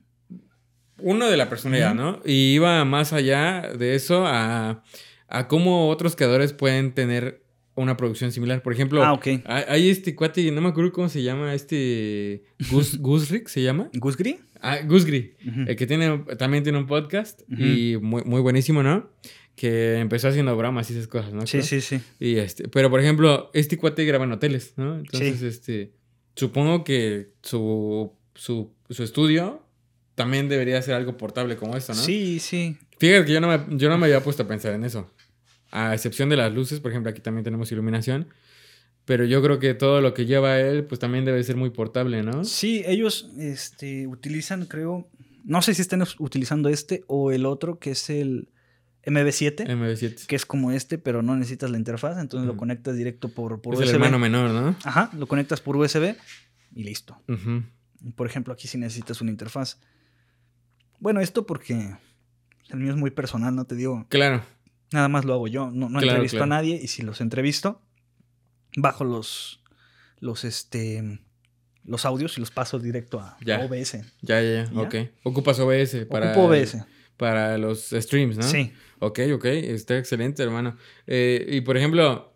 Uno, de la personalidad. ¿no? Y iba más allá de eso a, a cómo otros creadores pueden tener una producción similar. Por ejemplo, Ah, ok. hay, este cuate, no me acuerdo cómo se llama, este Gus, Gusrick se llama. ¿Gusgri? Ah, Gusgri. El que tiene, también tiene un podcast y muy, muy buenísimo, ¿no? Que empezó haciendo bromas y esas cosas, ¿no? Sí, Creo. sí, sí. Y este, pero por ejemplo, este cuate graba en hoteles, ¿no? Entonces, Sí. este, supongo que su, su, su estudio también debería ser algo portable como esto, ¿no? Sí, sí. Fíjate que yo no, me, yo no me había puesto a pensar en eso. A excepción de las luces, por ejemplo, aquí también tenemos iluminación. Pero yo creo que todo lo que lleva él, pues también debe ser muy portable, ¿no? Sí, ellos este, utilizan, creo, no sé si están us- utilizando este o el otro, que es el MB7, MB7. que es como este, pero no necesitas la interfaz, entonces lo conectas directo por, por es USB. el hermano menor, ¿no? Ajá, lo conectas por USB y listo. Ujú. Por ejemplo, aquí sí necesitas una interfaz. Bueno, esto porque el mío es muy personal, no te digo. Claro. Nada más lo hago yo. No, no Claro, entrevisto claro. a nadie y si los entrevisto, bajo los, los, este, los audios y los paso directo a Ya. OBS. Ya, ya, ya. ¿Ya? Ok. Ocupas OBS para, Ocupo OBS. para los streams, ¿no? Sí. Ok, ok. Está excelente, hermano. Eh, y por ejemplo,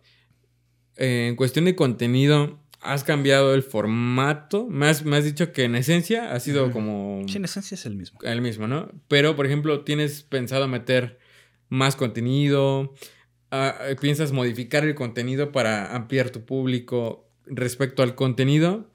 eh, en cuestión de contenido, ¿has cambiado el formato? Me has, me has dicho que en esencia ha sido como Sí, en esencia es el mismo. el mismo, ¿no? Pero, por ejemplo, ¿tienes pensado meter más contenido? Ah, ¿Piensas modificar el contenido para ampliar tu público respecto al contenido?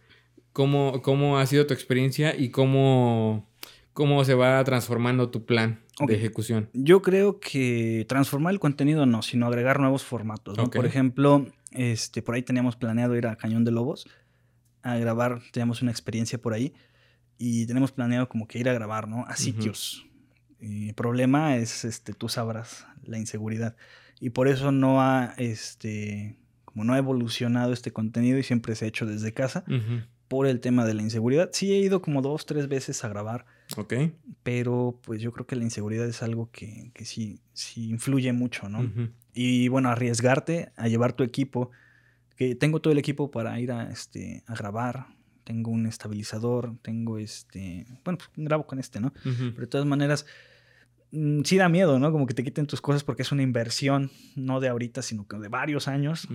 ¿Cómo, cómo ha sido tu experiencia y cómo, cómo se va transformando tu plan de ejecución? Yo creo que transformar el contenido no, sino agregar nuevos formatos. ¿no? Por ejemplo, este, por ahí teníamos planeado ir a Cañón de Lobos a grabar, teníamos una experiencia por ahí y tenemos planeado como que ir a grabar, ¿no? A sitios. El problema es, este, tú sabrás, la inseguridad. Y por eso no ha, este, como no ha evolucionado este contenido y siempre se ha hecho desde casa. Por el tema de la inseguridad. Sí he ido como dos, tres veces a grabar. Ok. Pero pues yo creo que la inseguridad es algo que, que sí, sí influye mucho, ¿no? Y bueno, arriesgarte a llevar tu equipo, que tengo todo el equipo para ir a, este, a grabar, tengo un estabilizador, tengo este, bueno, pues grabo con este, ¿no? Pero de todas maneras, mm, sí da miedo, ¿no? Como que te quiten tus cosas porque es una inversión, no de ahorita, sino que de varios años.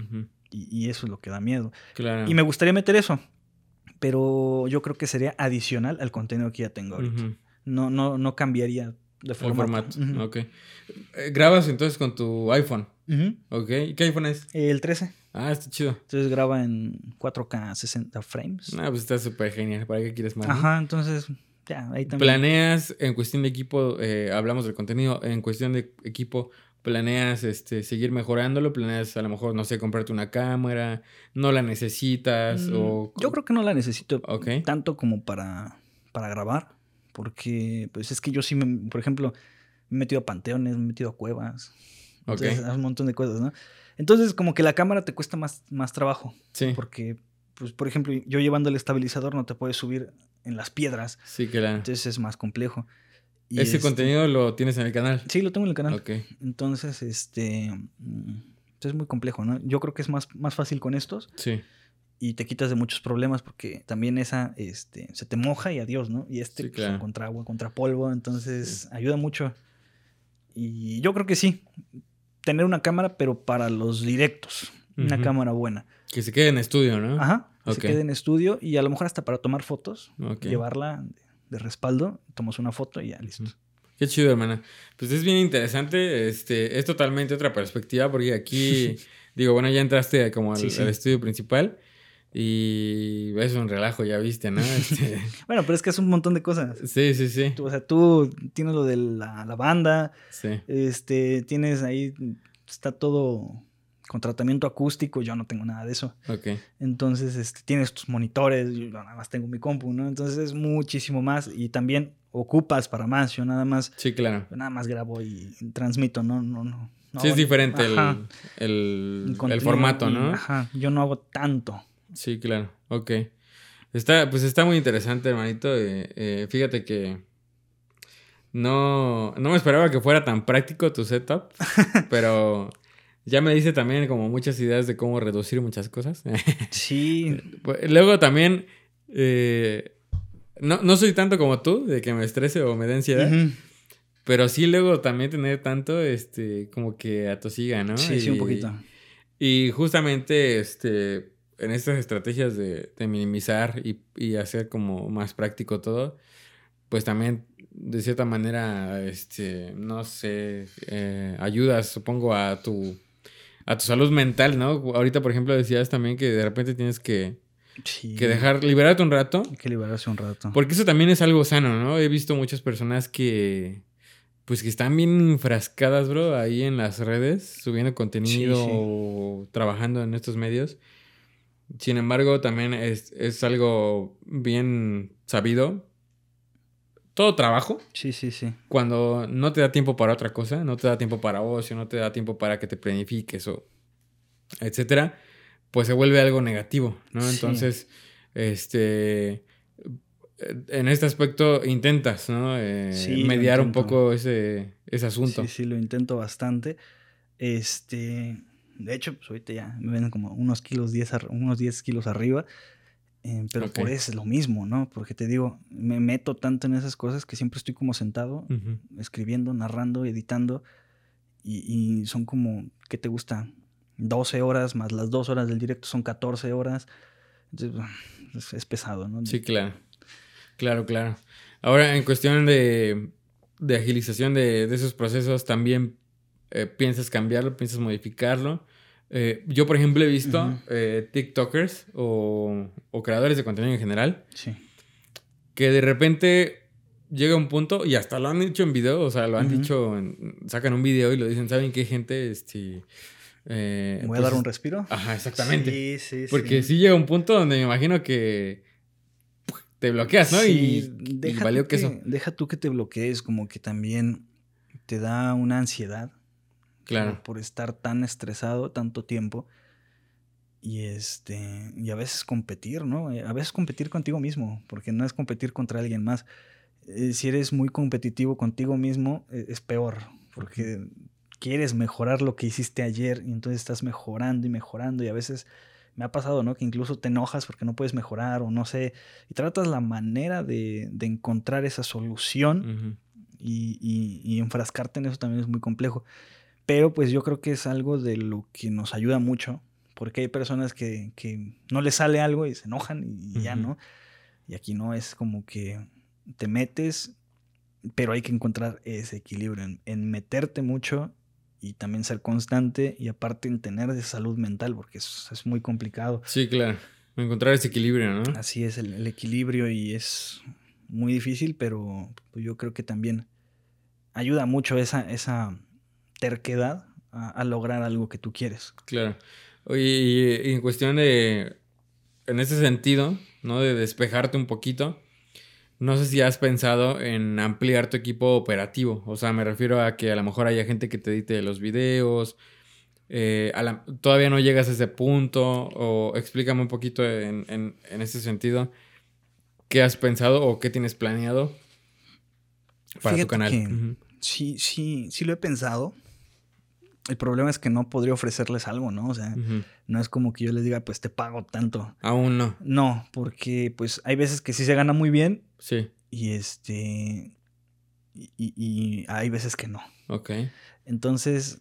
y, eso es lo que da miedo. Claro. Y me gustaría meter eso, pero yo creo que sería adicional al contenido que ya tengo ahorita. no, no, no cambiaría de formato. ok. Eh, ¿Grabas entonces con tu iPhone? Ok. ¿Y qué iPhone es? El 13. Ah, está chido. Entonces graba en 4K 60 frames. Ah, pues está súper genial. ¿Para qué quieres más? Ajá, entonces ya, ahí también. ¿Planeas en cuestión de equipo, eh, hablamos del contenido, en cuestión de equipo, planeas este, seguir mejorándolo? ¿Planeas a lo mejor, no sé, comprarte una cámara? ¿No la necesitas? Mm, o... Yo creo que no la necesito tanto como para, para grabar. Porque, pues es que yo sí, me, por ejemplo, me he metido a panteones, me he metido a cuevas. Entonces, un montón de cosas, ¿no? Entonces, como que la cámara te cuesta más, más trabajo. Sí. Porque, pues, por ejemplo, yo llevando el estabilizador no te puedes subir en las piedras. Sí, claro. Entonces es más complejo. ¿Ese este contenido lo tienes en el canal? Sí, lo tengo en el canal. Ok. Entonces, este. Mm, es muy complejo, ¿no? Yo creo que es más, más fácil con estos. Sí y te quitas de muchos problemas porque también esa este, se te moja y adiós, ¿no? Y este pues, contra agua, contra polvo, entonces ayuda mucho. Y yo creo que sí, tener una cámara, pero para los directos, una cámara buena. Que se quede en estudio, ¿no? Ajá, que se quede en estudio y a lo mejor hasta para tomar fotos, llevarla de, respaldo, tomas una foto y ya listo. Qué chido, hermana. Pues es bien interesante, este, es totalmente otra perspectiva porque aquí, digo, bueno, ya entraste como al estudio principal y es un relajo, ya viste, ¿no? Este... bueno, pero es que es un montón de cosas. Sí, sí, sí. o sea, tú tienes lo de la, banda. Sí. Este, tienes ahí, está todo con tratamiento acústico, yo no tengo nada de eso. Ok. Entonces, este, tienes tus monitores, yo nada más tengo mi compu, ¿no? Entonces es muchísimo más y también ocupas para más, yo nada más. Sí, claro. nada más grabo y transmito, no, no, no. sí, es diferente el, el, formato, ¿no? Ajá, yo no hago tanto. Sí, claro. Ok. Está, pues está muy interesante, hermanito. Eh, eh, fíjate que no, no me esperaba que fuera tan práctico tu setup, pero ya me dice también como muchas ideas de cómo reducir muchas cosas. Sí. Pues, luego también, eh, no, no soy tanto como tú, de que me estrese o me dé ansiedad. Pero sí luego también tener tanto, este, como que atosiga, ¿no? Sí, sí, un poquito. Y justamente, este, en estas estrategias de, minimizar y, hacer como más práctico todo, pues también de cierta manera, este, no sé, eh, ayudas, supongo, a tu, a tu salud mental, ¿no? Ahorita, por ejemplo, decías también que de repente tienes que, que dejar, liberarte un rato. Hay que liberarse un rato. Porque eso también es algo sano, ¿no? He visto muchas personas que, pues que están bien enfrascadas, bro, ahí en las redes, subiendo contenido o trabajando en estos medios. Sin embargo, también es, algo bien sabido. Todo trabajo. Sí, sí, sí. Cuando no te da tiempo para otra cosa, no te da tiempo para ocio, no te da tiempo para que te planifiques o etcétera, pues se vuelve algo negativo, ¿no? Entonces, este en este aspecto intentas, ¿no? Eh, mediar un poco ese, ese asunto. Sí, sí, lo intento bastante. Este, de hecho, pues ahorita ya me ven como unos kilos, 10, unos 10 kilos arriba. Eh, pero por eso es lo mismo, ¿no? Porque te digo, me meto tanto en esas cosas que siempre estoy como sentado, escribiendo, narrando, editando. Y, son como, ¿qué te gusta? 12 horas más las 2 horas del directo son 14 horas. Entonces, es, pesado, ¿no? Sí, claro. Claro, claro. Ahora, en cuestión de, de agilización de, de esos procesos, también eh, piensas cambiarlo, piensas modificarlo. Eh, yo, por ejemplo, he visto eh, TikTokers o, creadores de contenido en general que de repente llega un punto, y hasta lo han dicho en video, o sea, lo han dicho, sacan un video y lo dicen, ¿saben qué gente? Este, ¿Voy a dar un respiro? Ajá, exactamente. Sí, sí, Porque sí. llega un punto donde me imagino que te bloqueas, ¿no? y, valió que, eso. Deja tú que te bloquees, como que también te da una ansiedad Claro. Por, estar tan estresado tanto tiempo. y este y a veces competir, ¿no? A veces competir contigo mismo, porque no es competir contra alguien más. Eh, si eres muy competitivo contigo mismo, eh, es peor, porque quieres mejorar lo que hiciste ayer y entonces estás mejorando y mejorando y a veces me ha pasado, ¿no? Que incluso te enojas porque no puedes mejorar o no sé, y tratas la manera de, encontrar esa solución y, enfrascarte en eso también es muy complejo. Pero pues yo creo que es algo de lo que nos ayuda mucho, porque hay personas que, no les sale algo y se enojan y, ya, ¿no? Y aquí no es como que te metes, pero hay que encontrar ese equilibrio en meterte mucho y también ser constante y aparte en tener de salud mental, porque es, es muy complicado. Sí, claro. Encontrar ese equilibrio, ¿no? Así es, el, equilibrio y es muy difícil, pero pues, yo creo que también ayuda mucho esa, esa terquedad a, lograr algo que tú quieres. Claro. Oye, y en cuestión de, en ese sentido, ¿no? De despejarte un poquito, no sé si has pensado en ampliar tu equipo operativo. O sea, me refiero a que a lo mejor haya gente que te edite los videos. Eh, todavía no llegas a ese punto. O explícame un poquito en, ese sentido. ¿Qué has pensado o qué tienes planeado para tu canal? Sí, sí, sí lo he pensado. El problema es que no podría ofrecerles algo, ¿no? O sea, no es como que yo les diga, pues te pago tanto. Aún no. No, porque pues hay veces que sí se gana muy bien. Sí. Y este. Y, hay veces que no. Ok. Entonces,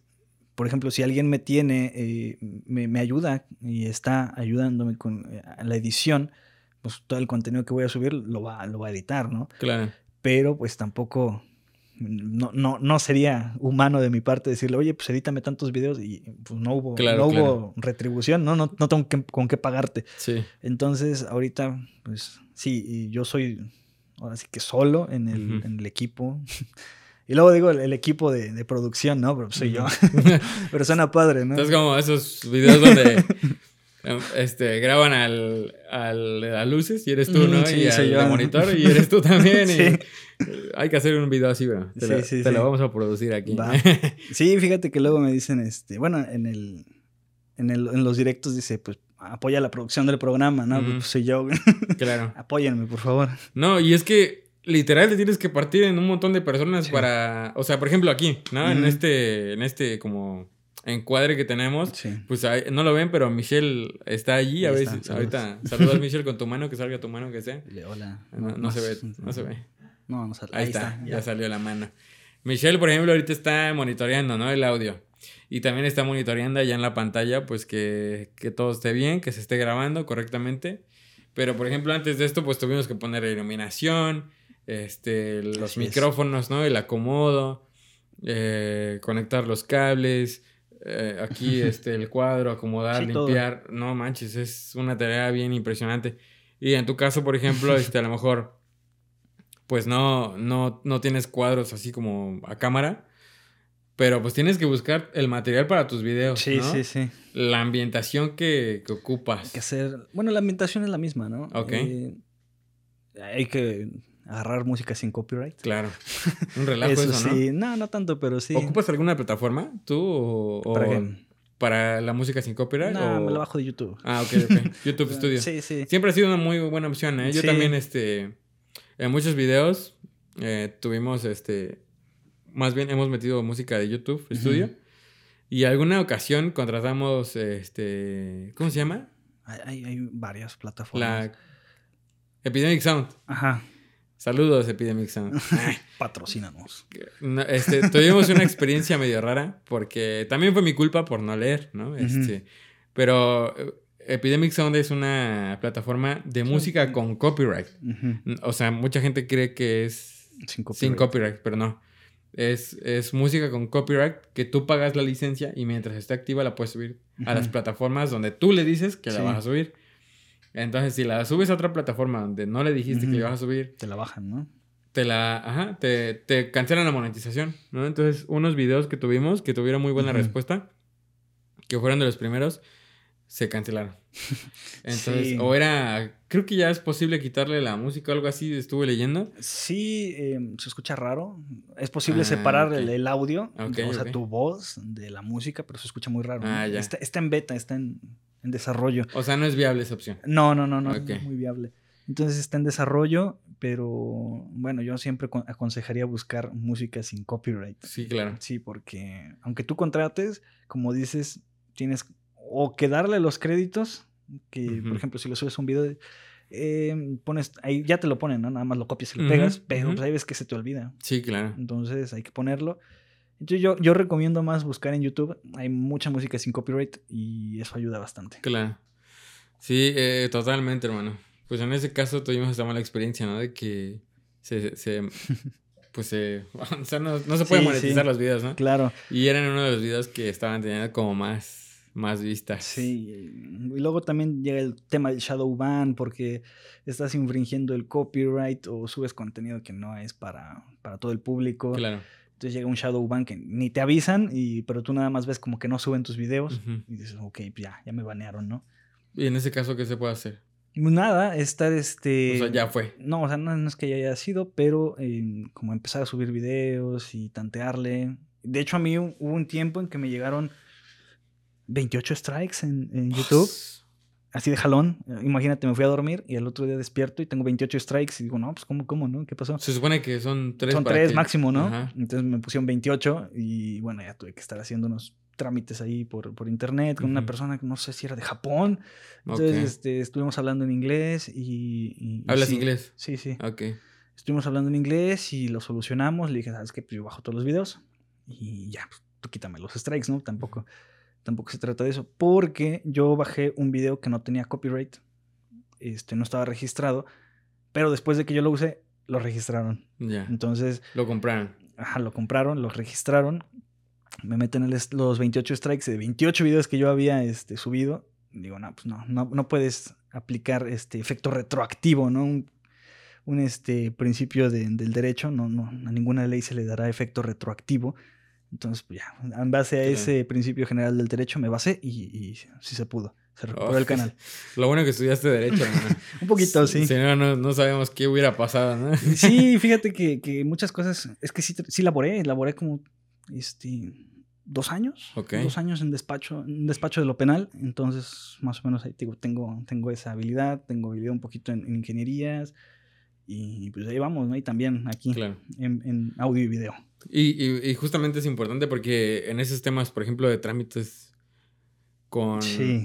por ejemplo, si alguien me tiene, eh, me, ayuda y está ayudándome con eh, la edición, pues todo el contenido que voy a subir lo va, lo va a editar, ¿no? Claro. Pero pues tampoco no, no, no sería humano de mi parte decirle, oye, pues edítame tantos videos y pues no hubo, no hubo retribución, ¿no? No, no tengo con qué pagarte. Sí. Entonces, ahorita, pues sí, yo soy ahora sí que solo en el, en el equipo. Y luego digo el, equipo de, de, producción, ¿no? Pero soy yo. Pero suena padre, ¿no? Es como esos videos donde este, graban al, al, a luces y eres tú, ¿no? y al monitor y eres tú también. Y hay que hacer un video así, bro. Te, te lo vamos a producir aquí. sí, fíjate que luego me dicen, este, bueno, en el, en el, en los directos dice, pues apoya la producción del programa, ¿no? Pues soy yo. claro. Apóyenme, por favor. No, y es que literal te tienes que partir en un montón de personas para, o sea, por ejemplo aquí, ¿no? En este, en este como encuadre que tenemos, pues no lo ven, pero Michelle está allí. a veces, ahorita saludas Michelle con tu mano, que salga tu mano, que sea. Hola. No, se ve, no se ve. No, no sale. Ahí, está, ya. salió la mano. Michelle, por ejemplo, ahorita está monitoreando, ¿no? El audio. Y también está monitoreando allá en la pantalla, pues que, que todo esté bien, que se esté grabando correctamente. Pero, por ejemplo, antes de esto, pues tuvimos que poner iluminación, este, los micrófonos, ¿no? El acomodo, eh, conectar los cables, eh, aquí este, el cuadro, acomodar, limpiar. No manches, es una tarea bien impresionante. Y en tu caso, por ejemplo, este, a lo mejor, pues no, no, no tienes cuadros así como a cámara. Pero pues tienes que buscar el material para tus videos. Sí, sí, sí. La ambientación que, que, ocupas. que hacer. Bueno, la ambientación es la misma, ¿no? Ok. Eh, hay que agarrar música sin copyright. Claro. Un relajo eso, sí. ¿no? no, tanto, pero sí. ¿Ocupas alguna plataforma tú o, ¿Para ¿Para la música sin copyright? No, me la bajo de YouTube. Ah, ok, ok. YouTube Studio. sí, sí. Siempre ha sido una muy buena opción, ¿eh? Yo también, este, en muchos videos eh, tuvimos, este, más bien hemos metido música de YouTube Studio. Y alguna ocasión contratamos, este, ¿cómo se llama? Hay, hay varias plataformas. La Epidemic Sound. Ajá. Saludos, Epidemic Sound. Patrocínanos. este, tuvimos una experiencia medio rara porque también fue mi culpa por no leer, ¿no? Este, Pero eh, Epidemic Sound es una plataforma de música con copyright. O sea, mucha gente cree que es sin copyright, pero no. Es, es, música con copyright que tú pagas la licencia y mientras esté activa la puedes subir a las plataformas donde tú le dices que la vas a subir. Entonces, si la subes a otra plataforma donde no le dijiste que le vas a subir, te la bajan, ¿no? Te la, ajá, te, te cancelan la monetización, ¿no? Entonces, unos videos que tuvimos que tuvieron muy buena respuesta, que fueron de los primeros, se cancelaron. Entonces, o era, creo que ya es posible quitarle la música o algo así, estuve leyendo. Sí, em, se escucha raro. Es posible ah, separar el, audio, o sea, tu voz de la música, pero se escucha muy raro. Ah, está, está, en beta, está en, en desarrollo. O sea, no es viable esa opción. No, no, no, no, no es muy viable. Entonces está en desarrollo, pero bueno, yo siempre aconsejaría buscar música sin copyright. Sí, claro. Sí, porque aunque tú contrates, como dices, tienes o que darle los créditos, que por ejemplo si le subes un video, eh, pones, ahí ya te lo ponen, ¿no? Nada más lo copias y lo pegas, pero pues ahí ves que se te olvida. Sí, claro. Entonces hay que ponerlo. Entonces yo, yo recomiendo más buscar en YouTube, hay mucha música sin copyright y eso ayuda bastante. Claro. Sí, eh, totalmente, hermano. Pues en ese caso tuvimos esta mala experiencia, ¿no? De que se, se pues se, o sea, no, se puede monetizar los videos, ¿no? Claro. Y eran uno de los videos que estaban teniendo como más, más vistas. Sí. Y luego también llega el tema del shadow ban porque estás infringiendo el copyright o subes contenido que no es para, para todo el público. Claro. Entonces llega un shadow ban que ni te avisan, y, pero tú nada más ves como que no suben tus videos y dices, ok, pues ya, ya me banearon, ¿no? ¿Y en ese caso qué se puede hacer? Nada, estar este... O sea, ya fue. No, o sea, no, es que ya haya sido, pero em, como empezar a subir videos y tantearle. De hecho, a mí hubo un tiempo en que me llegaron 28 strikes en, en YouTube. Así de jalón. Imagínate, me fui a dormir y el otro día despierto y tengo 28 strikes. Y digo, no, pues ¿cómo, cómo, no? ¿Qué pasó? Se supone que son tres. Son tres máximo, ¿no? Entonces me pusieron 28 y bueno, ya tuve que estar haciendo unos trámites ahí por, por internet con una persona que no sé si era de Japón. Entonces este, estuvimos hablando en inglés y... ¿Hablas inglés? Sí, sí. Ok. Estuvimos hablando en inglés y lo solucionamos. Le dije, ¿sabes qué? Pues yo bajo todos los videos y ya, pues, tú quítame los strikes, ¿no? Tampoco, tampoco se trata de eso. Porque yo bajé un video que no tenía copyright, este, no estaba registrado, pero después de que yo lo usé, lo registraron. Ya. Entonces... Lo compraron. Ajá, lo compraron, lo registraron me meten los 28 strikes de 28 videos que yo había este, subido. Digo, no, pues no, no, puedes aplicar este efecto retroactivo, ¿no? Un, este, principio del derecho, no, no, a ninguna ley se le dará efecto retroactivo. Entonces, pues ya, en base a ese principio general del derecho me basé y, y sí se pudo. Se recuperó el canal. Lo bueno que estudiaste Derecho, Un poquito, sí. Si no, no, sabemos qué hubiera pasado, ¿no? sí, fíjate que, que, muchas cosas. Es que sí, sí laboré, laboré como este, dos años. Dos años en despacho, en despacho de lo penal. Entonces, más o menos ahí tengo, tengo esa habilidad, tengo habilidad un poquito en, ingenierías. Y pues ahí vamos, ¿no? Y también aquí en, audio y video. Y, justamente es importante porque en esos temas, por ejemplo, de trámites con,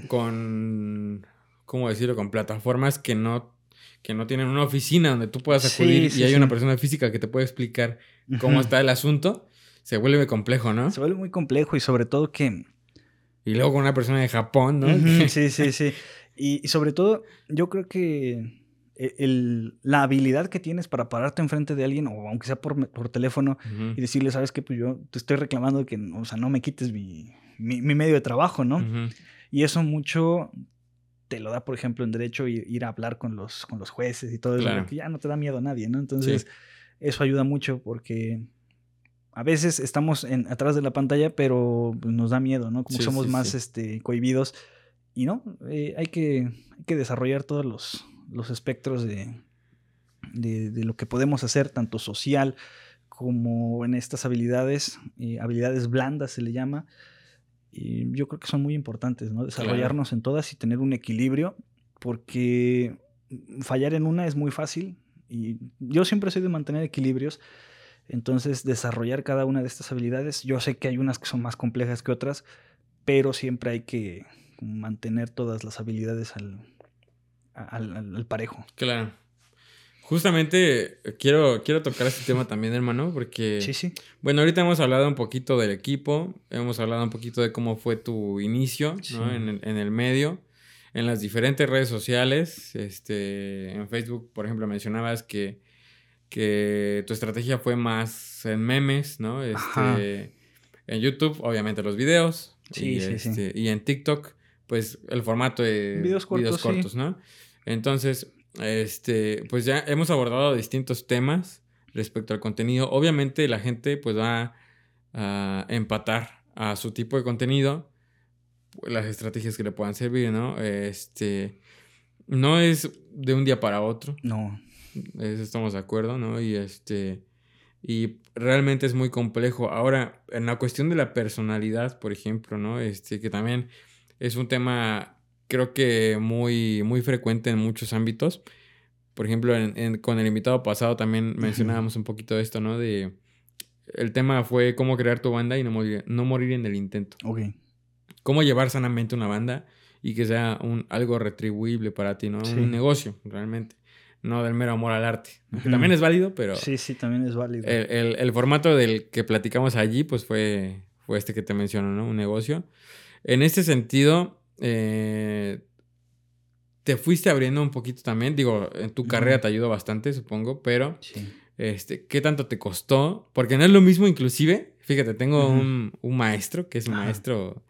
con ¿cómo decirlo? Con plataformas que no, que no tienen una oficina donde tú puedas acudir y hay una persona física que te puede explicar cómo está el asunto se vuelve complejo, ¿no? Se vuelve muy complejo y sobre todo que... Y luego con una persona de Japón, ¿no? sí, sí, sí. Y, sobre todo, yo creo que e, la habilidad que tienes para pararte enfrente de alguien, o aunque sea por, teléfono, y decirle, sabes que pues yo te estoy reclamando que, o sea, no me quites mi, medio de trabajo, ¿no? Y eso mucho te lo da, por ejemplo, en derecho ir a hablar con los, con los jueces y todo eso, que ya no te da miedo a nadie, ¿no? Entonces, eso ayuda mucho porque a veces estamos en, atrás de la pantalla, pero pues, nos da miedo, ¿no? Como somos más Este, cohibidos. Y no, eh, hay, que, que, desarrollar todos los, los espectros de, de, lo que podemos hacer, tanto social como en estas habilidades, eh, habilidades blandas se le llama. Y yo creo que son muy importantes, ¿no? Desarrollarnos en todas y tener un equilibrio, porque fallar en una es muy fácil. Y yo siempre soy de mantener equilibrios entonces, desarrollar cada una de estas habilidades, yo sé que hay unas que son más complejas que otras, pero siempre hay que mantener todas las habilidades al, al, parejo. Claro. Justamente eh, quiero, quiero tocar este tema también, hermano, porque... Sí, sí. Bueno, ahorita hemos hablado un poquito del equipo, hemos hablado un poquito de cómo fue tu inicio en, el, en, el, medio, en las diferentes redes sociales. Este, en Facebook, por ejemplo, mencionabas que que tu estrategia fue más en memes, ¿no? Este, en YouTube, obviamente los videos. Sí, y, sí, sí. Este, y en TikTok, pues el formato de videos cortos, ¿no? Entonces, este, pues ya hemos abordado distintos temas respecto al contenido. Obviamente la gente pues va a empatar a su tipo de contenido las estrategias que le puedan servir, ¿no? Este, no es de un día para otro. No. Eso estamos de acuerdo, ¿no? Y este. Y realmente es muy complejo. Ahora, en la cuestión de la personalidad, por ejemplo, ¿no? Este, que también es un tema creo que muy, muy frecuente en muchos ámbitos. Por ejemplo, con el invitado pasado también mencionábamos un poquito de esto, ¿no? De el tema fue cómo crear tu banda y no morir, no morir en el intento. Ok. Cómo llevar sanamente una banda y que sea un, algo retribuible para ti, ¿no? Un negocio, realmente. No del mero amor al arte. también es válido, pero... Sí, sí, también es válido. El, formato del que platicamos allí, pues fue, fue este que te menciono, ¿no? Un negocio. En este sentido, eh, te fuiste abriendo un poquito también. Digo, en tu carrera te ayudó bastante, supongo, pero... Sí. Este, ¿Qué tanto te costó? Porque no es lo mismo, inclusive. Fíjate, tengo un, maestro que es un maestro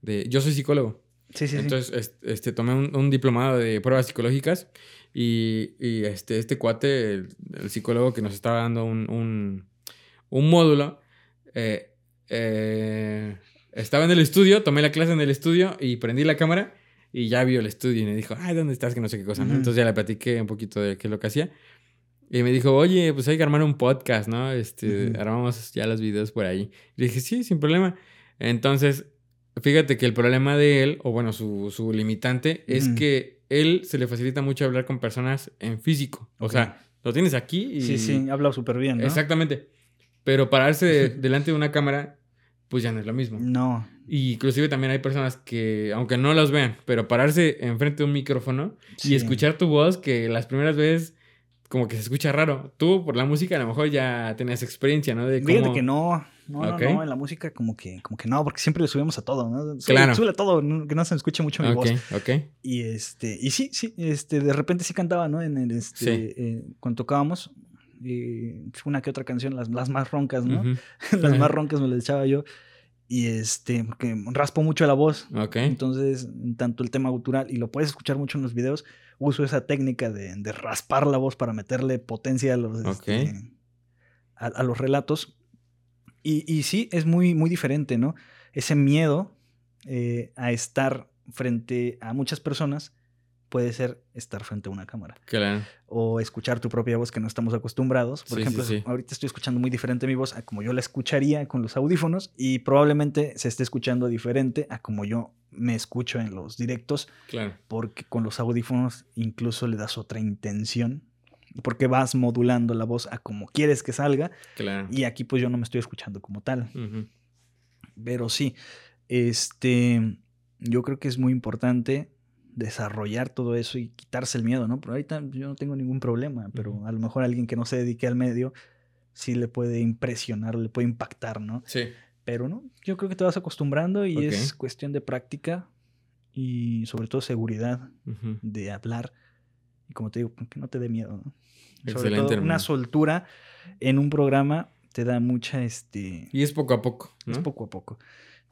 de... Yo soy psicólogo. Sí, sí, Entonces, este, tomé un, diplomado de pruebas psicológicas y, este, este cuate, el, psicólogo que nos estaba dando un, módulo, eh, eh, estaba en el estudio, tomé la clase en el estudio y prendí la cámara y ya vio el estudio y me dijo, ay, ¿dónde estás? Que no sé qué cosa, Entonces ya le platiqué un poquito de qué es lo que hacía. Y me dijo, oye, pues hay que armar un podcast, ¿no? Este, armamos ya los videos por ahí. Y dije, sí, sin problema. Entonces, fíjate que el problema de él, o bueno, su, su limitante, es que él se le facilita mucho hablar con personas en físico. O sea, lo tienes aquí y... Sí, sí, habla súper bien, ¿no? Exactamente. Pero pararse delante de una cámara, pues ya no es lo mismo. No. Y inclusive también hay personas que, aunque no los vean, pero pararse enfrente de un micrófono y escuchar tu voz, que las primeras veces como que se escucha raro. Tú, por la música, a lo mejor ya tenías experiencia, ¿no? De Fíjate que no. No, no, no, en la música como que, como que no, porque siempre le subimos a todo, ¿no? claro. Sube a todo, que no se escuche mucho mi voz. Ok, Y este, y sí, sí, este, de repente sí cantaba, ¿no? En el, este, eh, cuando tocábamos, una que otra canción, las, las más roncas, ¿no? las más roncas me las echaba yo. Y este, porque raspo mucho la voz. Ok. Entonces, tanto el tema gutural, y lo puedes escuchar mucho en los videos, uso esa técnica de, de raspar la voz para meterle potencia a los, este, a, los relatos. Y, y, sí, es muy, muy diferente, ¿no? Ese miedo eh, a estar frente a muchas personas puede ser estar frente a una cámara. Claro. O escuchar tu propia voz que no estamos acostumbrados. Por ejemplo, ahorita estoy escuchando muy diferente mi voz a como yo la escucharía con los audífonos y probablemente se esté escuchando diferente a como yo me escucho en los directos. Claro. Porque con los audífonos incluso le das otra intención. Porque vas modulando la voz a como quieres que salga. Claro. Y aquí pues yo no me estoy escuchando como tal. Pero sí, este, yo creo que es muy importante desarrollar todo eso y quitarse el miedo, ¿no? Pero ahorita yo no tengo ningún problema, pero a lo mejor alguien que no se dedique al medio sí le puede impresionar, le puede impactar, ¿no? Sí. Pero no, yo creo que te vas acostumbrando y es cuestión de práctica y sobre todo seguridad de hablar. Y como te digo, que no te dé miedo, ¿no? Excelente, una soltura en un programa te da mucha este y es poco a poco es poco a poco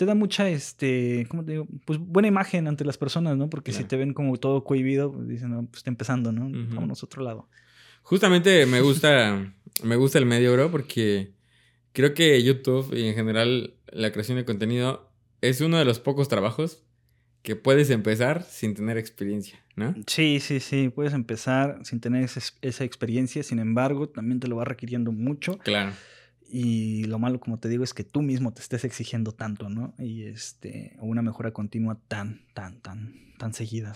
te da mucha, este, ¿cómo te digo? Pues buena imagen ante las personas, ¿no? Porque si te ven como todo cohibido, pues dicen, no, pues está empezando, ¿no? Vámonos a otro lado. Justamente me gusta, me gusta el medio, bro, porque creo que YouTube y en general la creación de contenido es uno de los pocos trabajos que puedes empezar sin tener experiencia, ¿no? Sí, sí, sí, puedes empezar sin tener esa experiencia, sin embargo, también te lo va requiriendo mucho. Claro. Y lo malo, como te digo, es que tú mismo te estés exigiendo tanto, ¿no? Y este, una mejora continua tan, tan, tan, tan seguida.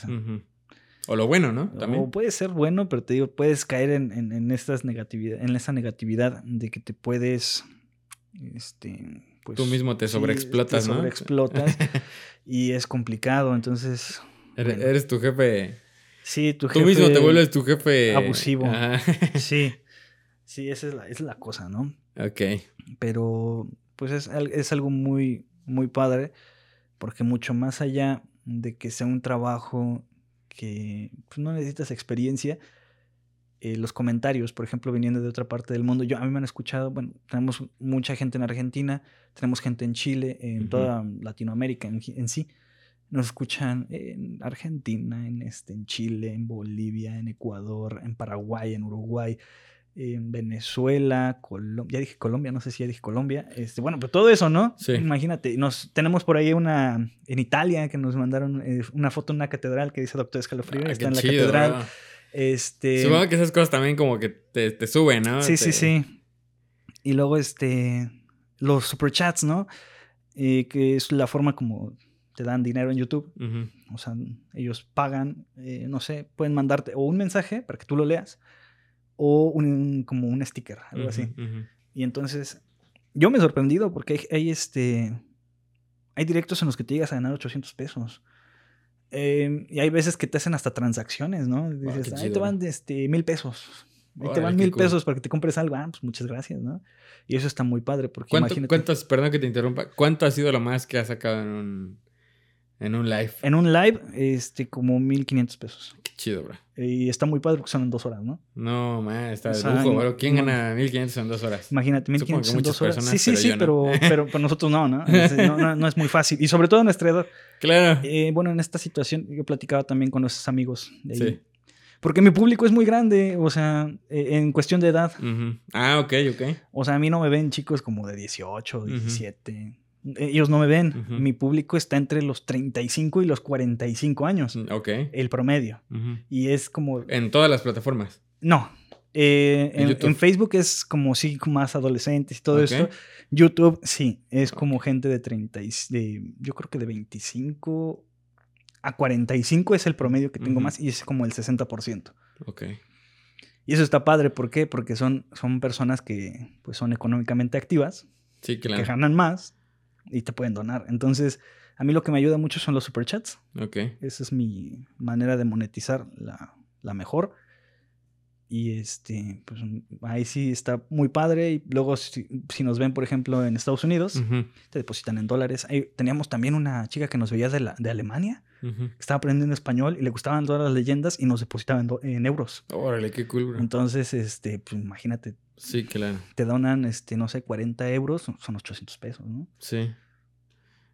O lo bueno, ¿no? También. O puede ser bueno, pero te digo, puedes caer en, en, estas negatividad, en esa negatividad de que te puedes, este, pues, Tú mismo te sobreexplotas, ¿no? te sobreexplotas y es complicado, entonces... Eres, tu jefe... Sí, tu jefe... Tú mismo te vuelves tu jefe... Abusivo. Sí. Sí, esa es la, es la cosa, ¿no? Ok. Pero pues es, es algo muy, muy padre, porque mucho más allá de que sea un trabajo que pues, no necesitas experiencia, eh, los comentarios, por ejemplo, viniendo de otra parte del mundo, yo a mí me han escuchado, bueno, tenemos mucha gente en Argentina, tenemos gente en Chile, en toda Latinoamérica en, en, sí. Nos escuchan en Argentina, en, este, en Chile, en Bolivia, en Ecuador, en Paraguay, en Uruguay, en Venezuela, Colombia, ya dije Colombia, no sé si ya dije Colombia, este, bueno, pero todo eso, ¿no? Sí. Imagínate, nos, tenemos por ahí una, en Italia, que nos mandaron eh, una foto en una catedral que dice Doctor Escalofrío, ah, está en la catedral. Este... Supongo que esas cosas también como que te, te suben, ¿no? Sí, sí, sí. Y luego, este, los superchats, ¿no? Eh, que es la forma como te dan dinero en YouTube. O sea, ellos pagan, eh, no sé, pueden mandarte o un mensaje para que tú lo leas o un, como un sticker, algo así. Y entonces, yo me he sorprendido porque hay, hay, este. Hay directos en los que te llegas a ganar 800 pesos. Eh, y hay veces que te hacen hasta transacciones, ¿no? Dices, qué ahí te van este, mil pesos. Ahí te van mil cool. pesos para que te compres algo. Ah, pues muchas gracias, ¿no? Y eso está muy padre porque ¿Cuánto, imagínate. ¿Cuántas, perdón que te interrumpa, cuánto ha sido lo más que has sacado en un, en un live? En un live, este, como 1500 pesos. Qué chido, bro. Y está muy padre porque son en dos horas, ¿no? No, man, está O de lujo, bro. ¿Quién no- gana 1500 en dos horas? Imagínate, Supongo 1500 que en dos horas. personas, Sí, sí, pero sí, yo no. pero, pero, pero nosotros no, ¿no? No, es muy fácil. Y sobre todo en nuestra edad. Claro. Eh, bueno, en esta situación yo platicaba también con nuestros amigos de ahí. Sí. Porque mi público es muy grande, o sea, eh, en cuestión de edad. Ah, ok, ok. O sea, a mí no me ven chicos como de 18, 17. Ellos no me ven. Mi público está entre los 35 y los 45 años, Ok. el promedio. Y es como... En todas las plataformas. No. eh, En en, YouTube. en Facebook es como sí, más adolescentes y todo Ok. esto. YouTube sí, es como gente de 30, y- de, yo creo que de 25 a 45 es el promedio que tengo más y es como el 60%. Ok. Y eso está padre, ¿por qué? Porque son, son personas que pues, son económicamente activas, Sí, que claro. ganan más y te pueden donar. Entonces, a mí lo que me ayuda mucho son los superchats. Ok. Esa es mi manera de monetizar la, la mejor. Y este, pues ahí sí está muy padre. Y luego, si, si nos ven, por ejemplo, en Estados Unidos, Ujú, te depositan en dólares. Ahí teníamos también una chica que nos veía de, la, de Alemania, ujú. que estaba aprendiendo español y le gustaban todas las leyendas y nos depositaba en, en euros. Órale, qué cool, bro. Entonces, este, pues imagínate, Sí, claro. te donan, este, no sé, 40 euros, son- son 800 pesos, ¿no? Sí.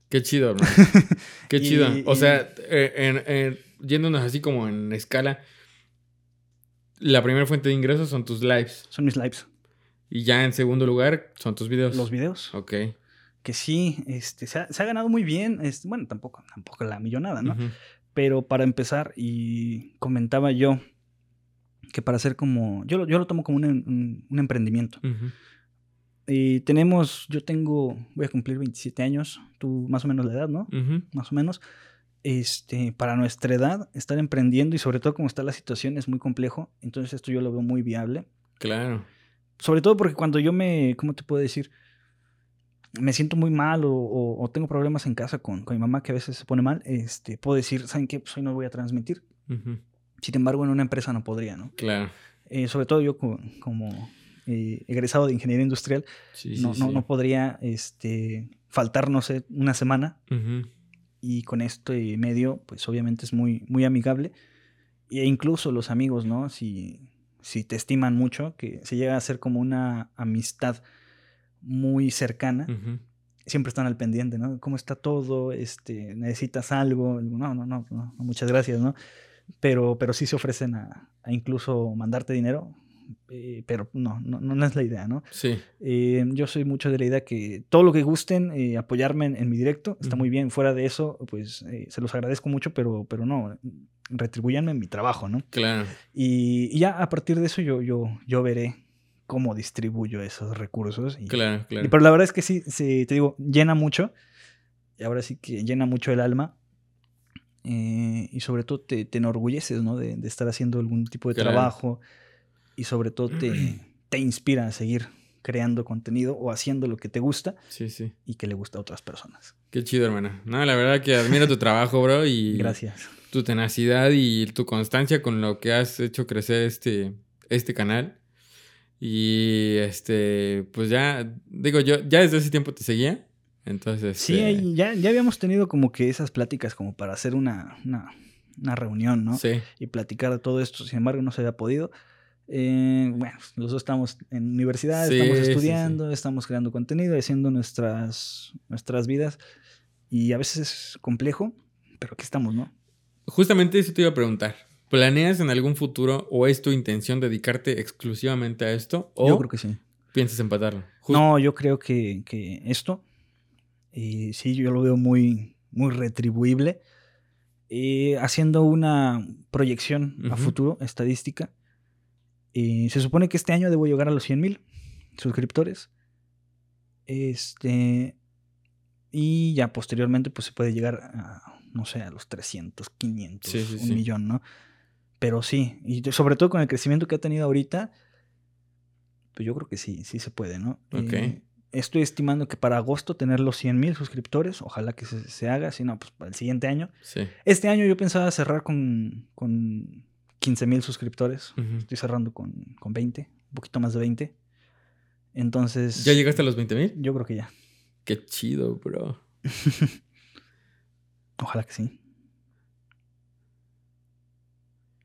Qué chido, bro. Qué Y- chido. O y- sea, eh, en- en- yéndonos así como en escala, la primera fuente de ingresos son tus lives. Son mis lives, Y ya en segundo lugar son tus videos. los videos. Ok. Que sí, este, se ha, se ha ganado muy bien. este, bueno, tampoco, tampoco la millonada, ¿no? Pero para empezar, y comentaba yo que para hacer como, yo, lo- yo lo tomo como un, un- un emprendimiento. Y tenemos, yo tengo, voy a cumplir 27 años, tú más o menos la edad, ¿no? Más o menos. Este, para nuestra edad, estar emprendiendo y sobre todo como está la situación es muy complejo. Entonces esto yo lo veo muy viable. Claro. Sobre todo porque cuando yo me, ¿cómo te puedo decir? Me siento muy mal o, o- o tengo problemas en casa con, con mi mamá que a veces se pone mal, este, puedo decir, ¿saben qué? Pues hoy no voy a transmitir. Ujú. Sin embargo, en una empresa no podría, ¿no? Claro. Eh, sobre todo yo co- como, eh, egresado de ingeniería industrial, Sí, no, sí, no, sí. no podría este, faltar, no sé, una semana. Ujú. Y con esto y medio, pues obviamente es muy, muy amigable. E incluso los amigos, ¿no? Si, si te estiman mucho, que se llega a ser como una amistad muy cercana, siempre están al pendiente, ¿no? ¿Cómo está todo? Este, ¿Necesitas algo? No, no, no, no, muchas gracias, ¿no? Pero, pero sí se ofrecen a, a incluso mandarte dinero, eh, pero no, no, no es la idea, ¿no? Sí. Eh, yo soy mucho de la idea que todo lo que gusten, eh, apoyarme en, en mi directo, está muy bien. Fuera de eso, pues eh, se los agradezco mucho, pero, pero no, retribuyanme mi trabajo, ¿no? Claro. Y, y ya a partir de eso yo, yo, yo veré cómo distribuyo esos recursos. Y, Claro, y- claro. pero la verdad es que sí, sí, te digo, llena mucho. Y ahora sí que llena mucho el alma. Eh, y sobre todo te, te enorgulleces, ¿no? De, de estar haciendo algún tipo de Claro. trabajo. Y sobre todo te, te inspira a seguir creando contenido o haciendo lo que te gusta Sí, sí. y que le gusta a otras personas. Qué chido, hermano. No, la verdad que admiro tu trabajo, bro, y Gracias. tu tenacidad y tu constancia con lo que has hecho crecer este, este canal. Y este, pues ya, digo, yo ya desde ese tiempo te seguía. Entonces, Sí, ahí ya, ya habíamos tenido como que esas pláticas como para hacer una, una, una reunión, ¿no? sí, y platicar de todo esto. Sin embargo, no se había podido. Eh, bueno, los dos estamos en universidad, Sí, estamos sí, sí. estudiando, estamos creando contenido, haciendo nuestras, nuestras vidas. Y a veces es complejo, pero aquí estamos, ¿no? Justamente eso te iba a preguntar. ¿Planeas en algún futuro o es tu intención dedicarte exclusivamente a esto? ¿O Yo creo que sí. piensas empatarlo? Just- No, yo creo que, que esto, eh, sí, yo lo veo muy, muy retribuible. Eh, haciendo una proyección a futuro, estadística, se supone que este año debo llegar a los 100 mil suscriptores. Este, Y ya posteriormente, pues se puede llegar a, no sé, a los 300, 500, Sí, sí, un sí. millón, ¿no? Pero sí, y sobre todo con el crecimiento que ha tenido ahorita, pues yo creo que sí, sí se puede, ¿no? Ok. Eh, estoy estimando que para agosto tener los 100 mil suscriptores, ojalá que se, se haga, si no, pues para el siguiente año. Sí. Este año yo pensaba cerrar con, con 15 mil suscriptores. Estoy cerrando con, con 20, un poquito más de 20. Entonces. ¿Ya llegaste a los 20 mil? Yo creo que ya. Qué chido, bro. Ojalá que sí.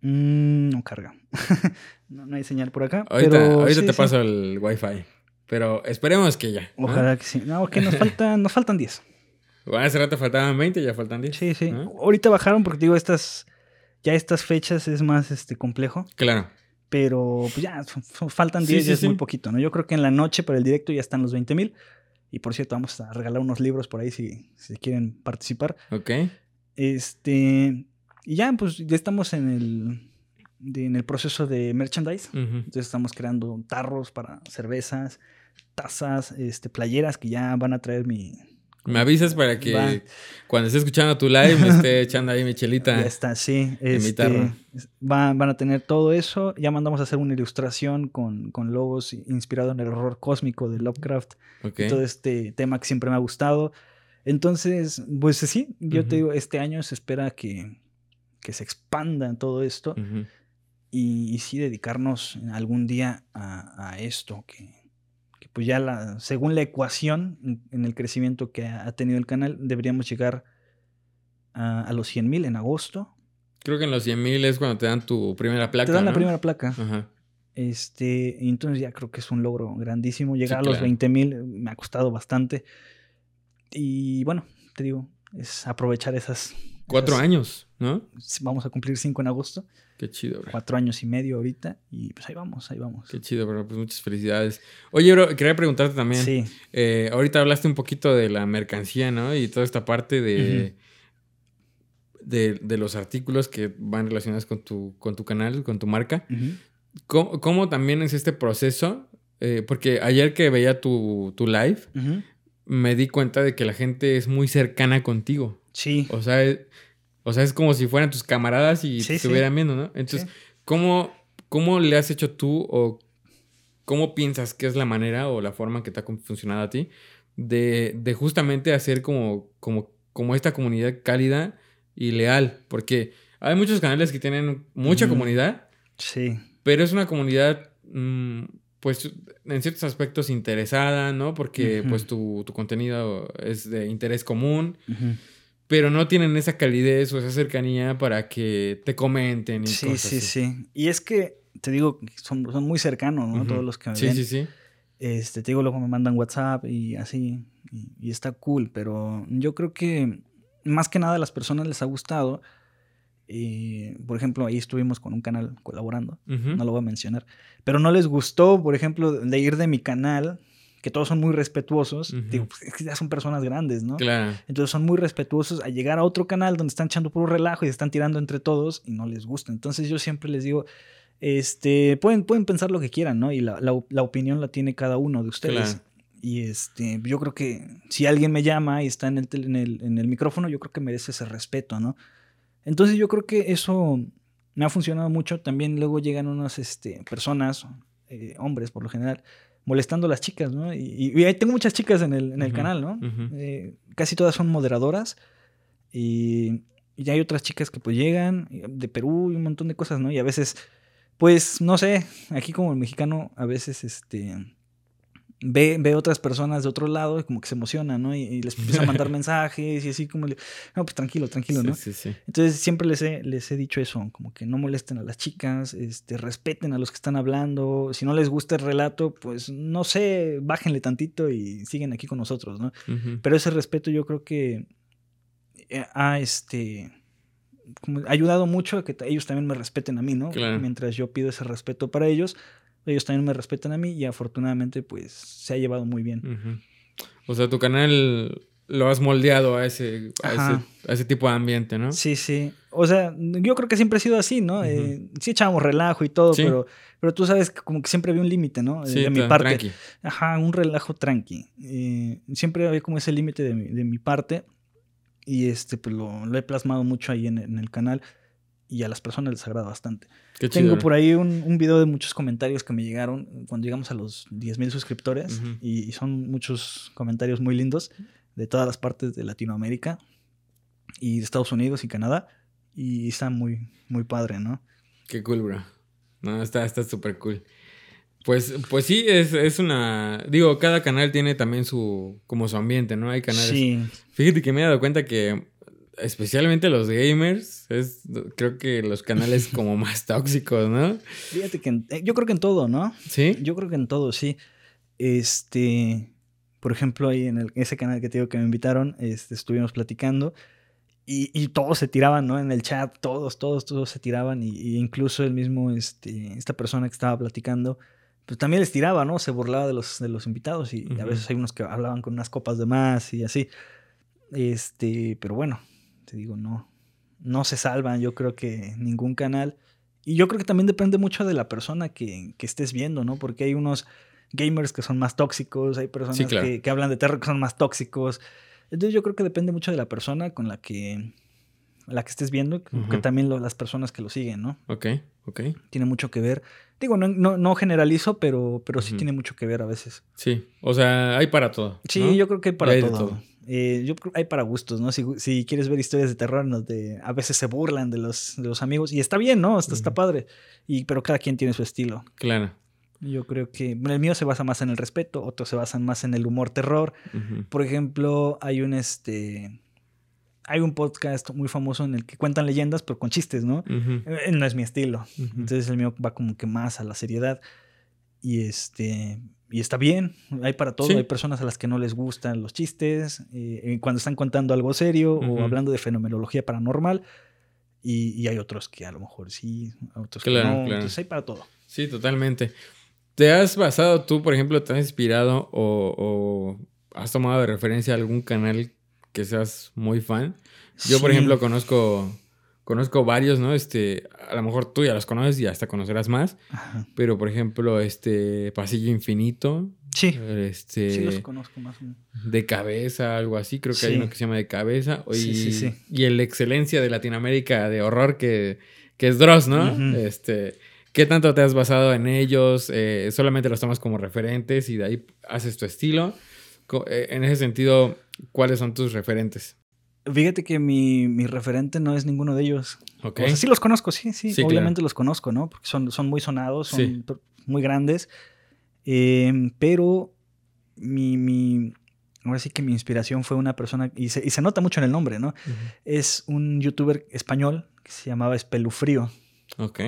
Mm, no carga. no, no hay señal por acá. Ahorita, pero ahorita sí, te sí. paso el wifi. Pero esperemos que ya. ¿no? Ojalá que sí. No, que nos faltan, nos faltan 10. Bueno, hace rato faltaban 20, ya faltan 10. Sí, sí. ¿no? Ahorita bajaron porque digo, estas. Ya estas fechas es más este complejo. Claro. Pero pues ya, faltan Sí, 10, sí, ya es sí. muy poquito, ¿no? Yo creo que en la noche para el directo ya están los 20 mil. Y por cierto, vamos a regalar unos libros por ahí si, si quieren participar. Ok. Este. Y ya, pues ya estamos en el. de- en el proceso de merchandise. Entonces estamos creando tarros para cervezas, tazas, este, playeras que ya van a traer mi. Me avisas para que Va. cuando esté escuchando tu live me esté echando ahí mi chelita. Ya está, sí. en Este, van, van a tener todo eso. Ya mandamos a hacer una ilustración con, con logos inspirado en el horror cósmico de Lovecraft. Ok. y todo este tema que siempre me ha gustado. Entonces, pues sí, yo Ujú. te digo, este año se espera que, que se expanda todo esto Ujú. y, y sí dedicarnos algún día a, a esto, que pues ya la, según la ecuación en, en el crecimiento que ha, ha tenido el canal, deberíamos llegar a, a los 100 mil en agosto. Creo que en los 100 mil es cuando te dan tu primera placa. Te dan la primera placa. Ajá. Este, entonces ya creo que es un logro grandísimo. Llegar a los claro. 20 mil me ha costado bastante. Y bueno, te digo, es aprovechar esas. Cuatro esas- años, ¿no? Vamos a cumplir cinco en agosto. Qué chido, bro. Cuatro años y medio ahorita. Y pues ahí vamos, ahí vamos. Qué chido, bro. Pues muchas felicidades. Oye, bro, quería preguntarte también. Sí, Eh, ahorita hablaste un poquito de la mercancía, ¿no? Y toda esta parte de, de, de los artículos que van relacionados con tu, con tu canal, con tu marca. ¿Cómo, cómo también es este proceso? Eh, porque ayer que veía tu, tu live, me di cuenta de que la gente es muy cercana contigo. sí. O sea, o sea, es como si fueran tus camaradas y Sí, te sí. estuvieran viendo, ¿no? Entonces, Sí. ¿cómo, ¿cómo le has hecho tú o cómo piensas que es la manera o la forma que te ha funcionado a ti de, de justamente hacer como, como, como esta comunidad cálida y leal? Porque hay muchos canales que tienen mucha comunidad, Sí. pero es una comunidad, mm, pues, en ciertos aspectos interesada, ¿no? Porque, pues, tu, tu contenido es de interés común ujú. Pero no tienen esa calidez o esa cercanía para que te comenten y Sí, cosas sí, así. sí. Y es que, te digo, son, son muy cercanos, ¿no? Todos los que me Sí, ven. sí, sí. Este, te digo, luego me mandan WhatsApp y así, y, y está cool, pero yo creo que más que nada a las personas les ha gustado. eh, por ejemplo, ahí estuvimos con un canal colaborando, no lo voy a mencionar, pero no les gustó, por ejemplo, de ir de mi canal, que todos son muy respetuosos, Ujú. digo, pues, es que ya son personas grandes, ¿no? Claro. Entonces son muy respetuosos a llegar a otro canal donde están echando puro relajo y se están tirando entre todos y no les gusta. Entonces yo siempre les digo, este, pueden, pueden pensar lo que quieran, ¿no? Y la, la- la opinión la tiene cada uno de ustedes. Claro. Y este, yo creo que si alguien me llama y está en el, en, el, en el micrófono, yo creo que merece ese respeto, ¿no? Entonces yo creo que eso me ha funcionado mucho. También luego llegan unas este, personas, eh, hombres por lo general, molestando a las chicas, ¿no? Y, y ahí tengo muchas chicas en el, en el canal, ¿no? Eh, casi todas son moderadoras. Y, y hay otras chicas que pues llegan de Perú y un montón de cosas, ¿no? Y a veces, pues, no sé, aquí como el mexicano, a veces, este, ve, ve otras personas de otro lado y como que se emociona, ¿no? Y, y les empieza a mandar mensajes y así como, le- no, pues tranquilo, tranquilo, ¿no? Sí, sí, sí. Entonces siempre les he, les he dicho eso, como que no molesten a las chicas, este, respeten a los que están hablando, si no les gusta el relato, pues no sé, bájenle tantito y siguen aquí con nosotros, ¿no? Pero ese respeto yo creo que eh, ha este, como ayudado mucho a que ellos también me respeten a mí, ¿no? Claro. Mientras yo pido ese respeto para ellos, ellos también me respetan a mí y afortunadamente pues se ha llevado muy bien. O sea, tu canal lo has moldeado a ese, a ese, Ajá. a ese tipo de ambiente, ¿no? Sí, sí. O sea, yo creo que siempre ha sido así, ¿no? Eh, sí echábamos relajo y todo, Sí. pero, pero tú sabes que como que siempre había un límite, ¿no? Sí, de mi parte. tranqui. Ajá, un relajo tranqui. Eh, siempre había como ese límite de, mi- de mi parte y este, pues lo, lo he plasmado mucho ahí en, en el canal y a las personas les agrada bastante. Qué chido. Tengo por ahí un, un video de muchos comentarios que me llegaron cuando llegamos a los 10.000 suscriptores y, y son muchos comentarios muy lindos de todas las partes de Latinoamérica y de Estados Unidos y Canadá y está muy, muy padre, ¿no? Qué cool, bro. No, está está súper cool. Pues, pues sí, es, es una... Digo, cada canal tiene también su... Como su ambiente, ¿no? Hay canales... Sí, Fíjate que me he dado cuenta que... Especialmente los gamers, es creo que los canales como más tóxicos, ¿no? fíjate que en- eh, yo creo que en todo, ¿no? Sí. Yo creo que en todo, sí. Este, por ejemplo, ahí en el- ese canal que te digo que me invitaron, este, estuvimos platicando y, y todos se tiraban, ¿no? En el chat, todos, todos, todos se tiraban y, y incluso el mismo, este, esta persona que estaba platicando, pues también les tiraba, ¿no? Se burlaba de los, de los invitados y a Ujú. veces hay unos que hablaban con unas copas de más y así. Este, pero bueno, te digo, no, no se salvan, yo creo que ningún canal. Y yo creo que también depende mucho de la persona que, que estés viendo, ¿no? Porque hay unos gamers que son más tóxicos, hay personas Sí, claro. que, que hablan de terror que son más tóxicos. Entonces yo creo que depende mucho de la persona con la que, la que estés viendo, que también lo- las personas que lo siguen, ¿no? Ok, ok. Tiene mucho que ver. Digo, no, no, no generalizo, pero, pero sí tiene mucho que ver a veces. Sí. O sea, hay para todo. Sí, ¿no? yo creo que hay para Hay de todo. todo. Eh, yo creo que hay para gustos, ¿no? Si, si quieres ver historias de terror, a veces se burlan de los, de los amigos. Y está bien, ¿no? Está, padre. Y, pero cada quien tiene su estilo. Claro. Yo creo que bueno, el mío se basa más en el respeto, otros se basan más en el humor terror. Por ejemplo, hay un este hay un podcast muy famoso en el que cuentan leyendas pero con chistes, ¿no? Eh, No es mi estilo. Entonces el mío va como que más a la seriedad y este y está bien, hay para todo, Sí. hay personas a las que no les gustan los chistes, eh, eh, cuando están contando algo serio o hablando de fenomenología paranormal y, y hay otros que a lo mejor sí, otros Claro, que no, claro. entonces hay para todo. Sí, totalmente. ¿Te has basado tú, por ejemplo, te has inspirado o, o has tomado de referencia algún canal que seas muy fan? Yo, por ejemplo, conozco, conozco varios, ¿no? Este, a lo mejor tú ya los conoces y hasta conocerás más, Ajá. pero por ejemplo, este Pasillo Infinito, Sí, este, sí los conozco más o menos. de cabeza, algo así, creo que hay uno que se llama de cabeza, y, Sí, sí, sí. y el excelencia de Latinoamérica de horror que, que es Dross, ¿no? Este, ¿qué tanto te has basado en ellos? Eh, solamente los tomas como referentes y de ahí haces tu estilo. Eh, En ese sentido, ¿cuáles son tus referentes? Fíjate que mi, mi referente no es ninguno de ellos. Ok. O sea, sí los conozco, sí, sí, Sí, obviamente los conozco, ¿no? Porque son, son muy sonados, son Sí. muy grandes. Eh, pero mi, mi, ahora sí que mi inspiración fue una persona, y se, y se nota mucho en el nombre, ¿no? Es un youtuber español que se llamaba Espelufrío. Ok.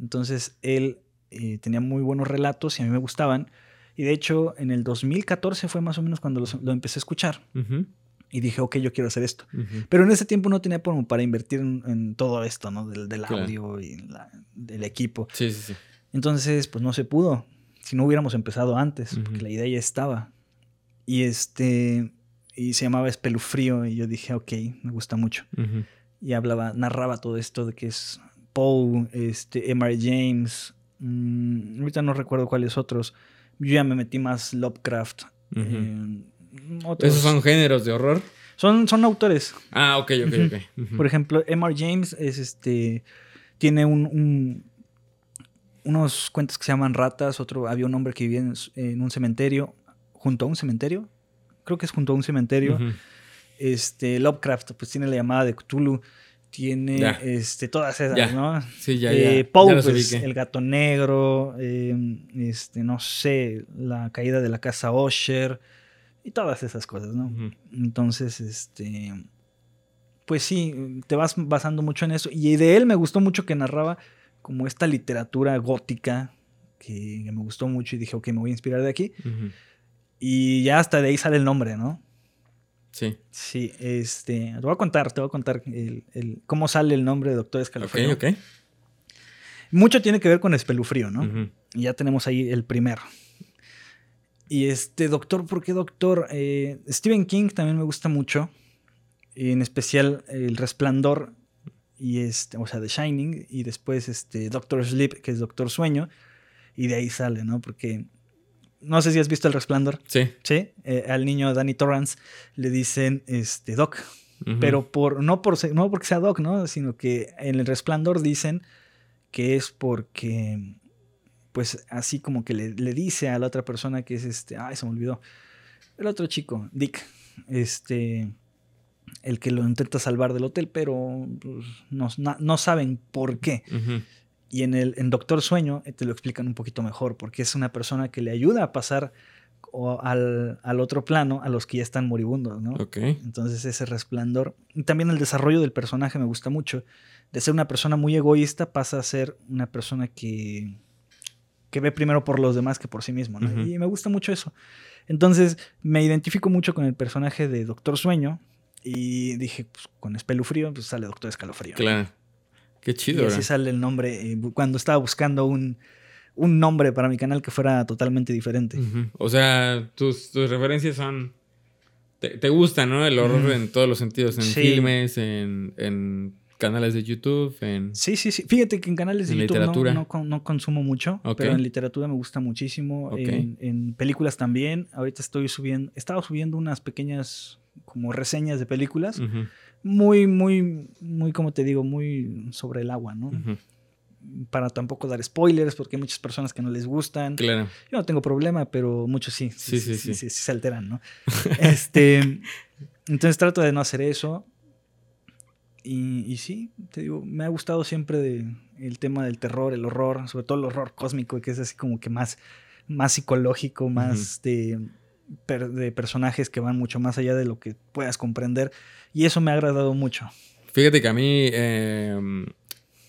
Entonces él eh, tenía muy buenos relatos y a mí me gustaban. Y de hecho, en el 2014 fue más o menos cuando los- lo empecé a escuchar. Ujú, Y dije, ok, yo quiero hacer esto. ujú. Pero en ese tiempo no tenía como para invertir en, en todo esto, ¿no? Del, del Claro. audio y la- del equipo. Sí, sí, sí. Entonces, pues no se pudo. Si no hubiéramos empezado antes, porque Ujú. la idea ya estaba. Y este. Y se llamaba Espelufrío. Y yo dije, ok, me gusta mucho. Ujú. Y hablaba, narraba todo esto de que es Poe, este, M.R. James. mm, ahorita no recuerdo cuáles otros. Yo ya me metí más Lovecraft. Eh, otros- ¿Esos son géneros de horror? son, son autores. Ah, ok, ok, ok. Por ejemplo, M.R. James es este. Tiene un, un- unos cuentos que se llaman ratas. Otro, había un hombre que vivía en, en un cementerio. Junto a un cementerio. Creo que es junto a un cementerio. Este. Lovecraft, pues tiene la llamada de Cthulhu. Tiene Ya. este, todas esas, Ya. ¿no? Sí, ya, Eh, ya. Pues, el gato negro, eh, este, no sé, la caída de la casa Osher y todas esas cosas, ¿no? Entonces, este, pues sí, te vas basando mucho en eso. Y de él me gustó mucho que narraba como esta literatura gótica que me gustó mucho y dije, ok, me voy a inspirar de aquí. Y ya hasta de ahí sale el nombre, ¿no? Sí. Sí, este, te voy a contar, te voy a contar el, el- cómo sale el nombre de Doctor Ok, Escalofrío. ok. Mucho tiene que ver con Espelufrío, ¿no? Y ya tenemos ahí el primero. Y este, doctor, ¿por qué doctor? Eh, Stephen King también me gusta mucho. En especial El Resplandor y este, o sea, The Shining. Y después este Doctor Sleep, que es Doctor Sueño. Y de ahí sale, ¿no? Porque no sé si has visto El Resplandor. Sí. Sí. Eh, al niño Danny Torrance le dicen este Doc. Pero por, no, por, no porque sea Doc, ¿no? Sino que en El Resplandor dicen que es porque pues así como que le, dice a la otra persona que es este, ay, se me olvidó, el otro chico, Dick, este, el que lo intenta salvar del hotel, pero pues, no, saben por qué. Y en, el, en Doctor Sueño eh, te lo explican un poquito mejor, porque es una persona que le ayuda a pasar al, al, otro plano a los que ya están moribundos, ¿no? Entonces ese resplandor. Y también el desarrollo del personaje me gusta mucho. De ser una persona muy egoísta pasa a ser una persona que que ve primero por los demás que por sí mismo, Y me gusta mucho eso. Entonces me identifico mucho con el personaje de Doctor Sueño y dije, pues con Espelufrío, pues sale Doctor Escalofrío. Claro. Qué chido. Y así sale el nombre eh, cuando estaba buscando un, nombre para mi canal que fuera totalmente diferente. O sea, tus, referencias son... Te, gusta, ¿no? El horror en todos los sentidos, en filmes, en canales de YouTube, en... Sí, sí, sí. Fíjate que en canales de YouTube No, no, consumo mucho, pero en literatura me gusta muchísimo. En, películas también. Ahorita estoy subiendo, estaba subiendo unas pequeñas como reseñas de películas. Muy, muy, muy, como te digo, muy sobre el agua, ¿no? Para tampoco dar spoilers, porque hay muchas personas que no les gustan. Claro. Yo no tengo problema, pero muchos sí. Sí, sí, sí. sí, sí se alteran, ¿no? este... Entonces trato de no hacer eso. Y, sí, te digo, me ha gustado siempre el tema del terror, el horror, sobre todo el horror cósmico, que es así como que más, más psicológico, más de, de, personajes que van mucho más allá de lo que puedas comprender. Y eso me ha agradado mucho. Fíjate que a mí em,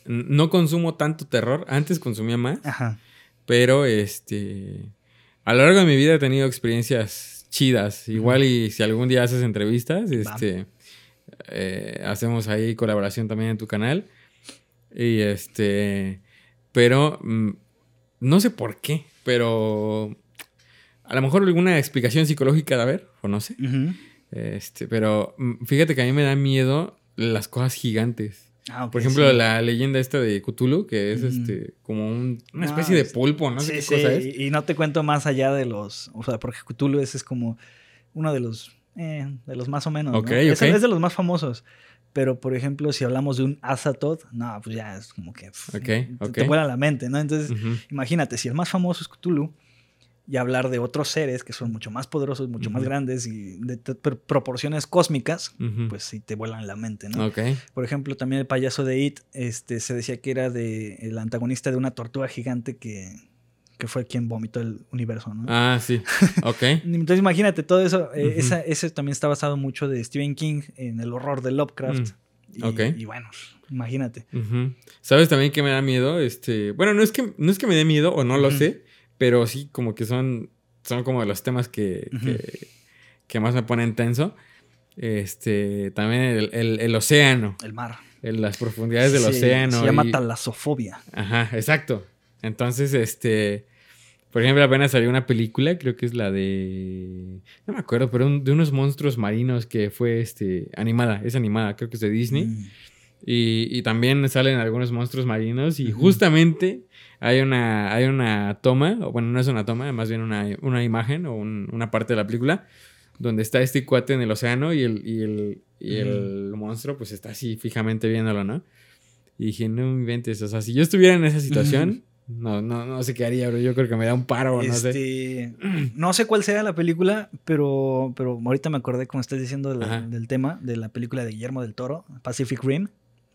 no consumo tanto terror, antes consumía más. Ajá. Pero este, a lo largo de mi vida he tenido experiencias chidas. Igual y si algún día haces entrevistas, este... Eh, hacemos ahí colaboración también en tu canal. Y este. Pero. Mm, no sé por qué, pero. A lo mejor alguna explicación psicológica de haber, o no sé. Este, pero mm, fíjate que a mí me da miedo las cosas gigantes. Ah, por ejemplo, la leyenda esta de Cthulhu, que es este como una especie de pulpo, ¿no? Sí, sí, Y, no te cuento más allá de los. O sea, porque Cthulhu ese es como uno de los eh, de los más o menos. Es, de los más famosos. Pero, por ejemplo, si hablamos de un Azathoth, no, pues ya es como que te, vuela la mente, ¿no? Entonces, imagínate, si el más famoso es Cthulhu, y hablar de otros seres que son mucho más poderosos, mucho más grandes y de proporciones cósmicas, pues sí te vuelan la mente, ¿no? Por ejemplo, también el payaso de It, este, se decía que era de, el antagonista de una tortuga gigante que que fue quien vomitó el universo, ¿no? Ah, sí. Ok. Entonces imagínate, todo eso, eh, ese también está basado mucho de Stephen King en el horror de Lovecraft. Mm, y, y, bueno, imagínate. ¿Sabes también que me da miedo? Este, bueno, no es que, no es que me dé miedo o no lo sé, pero sí como que son, son como de los temas que, que, más me ponen tenso. Este, también el, océano. El mar. En las profundidades del océano. Se llama talasofobia. Ajá, exacto. Entonces, este. Por ejemplo, apenas salió una película, creo que es la de. No me acuerdo, pero de unos monstruos marinos que fue este, animada. Es animada, creo que es de Disney. Mm. Y, también salen algunos monstruos marinos. Y justamente hay una, hay una toma, o bueno, no es una toma, más bien una, imagen o una parte de la película, donde está este cuate en el océano y el, y el, y el monstruo, pues está así fijamente viéndolo, ¿no? Y dije, no me inventes. O sea, si yo estuviera en esa situación. No, no, no sé qué haría, bro. Yo creo que me da un paro, no sé. Este, no sé cuál sea la película, pero, pero ahorita me acordé, como estás diciendo, del tema de la película de Guillermo del Toro, Pacific Rim.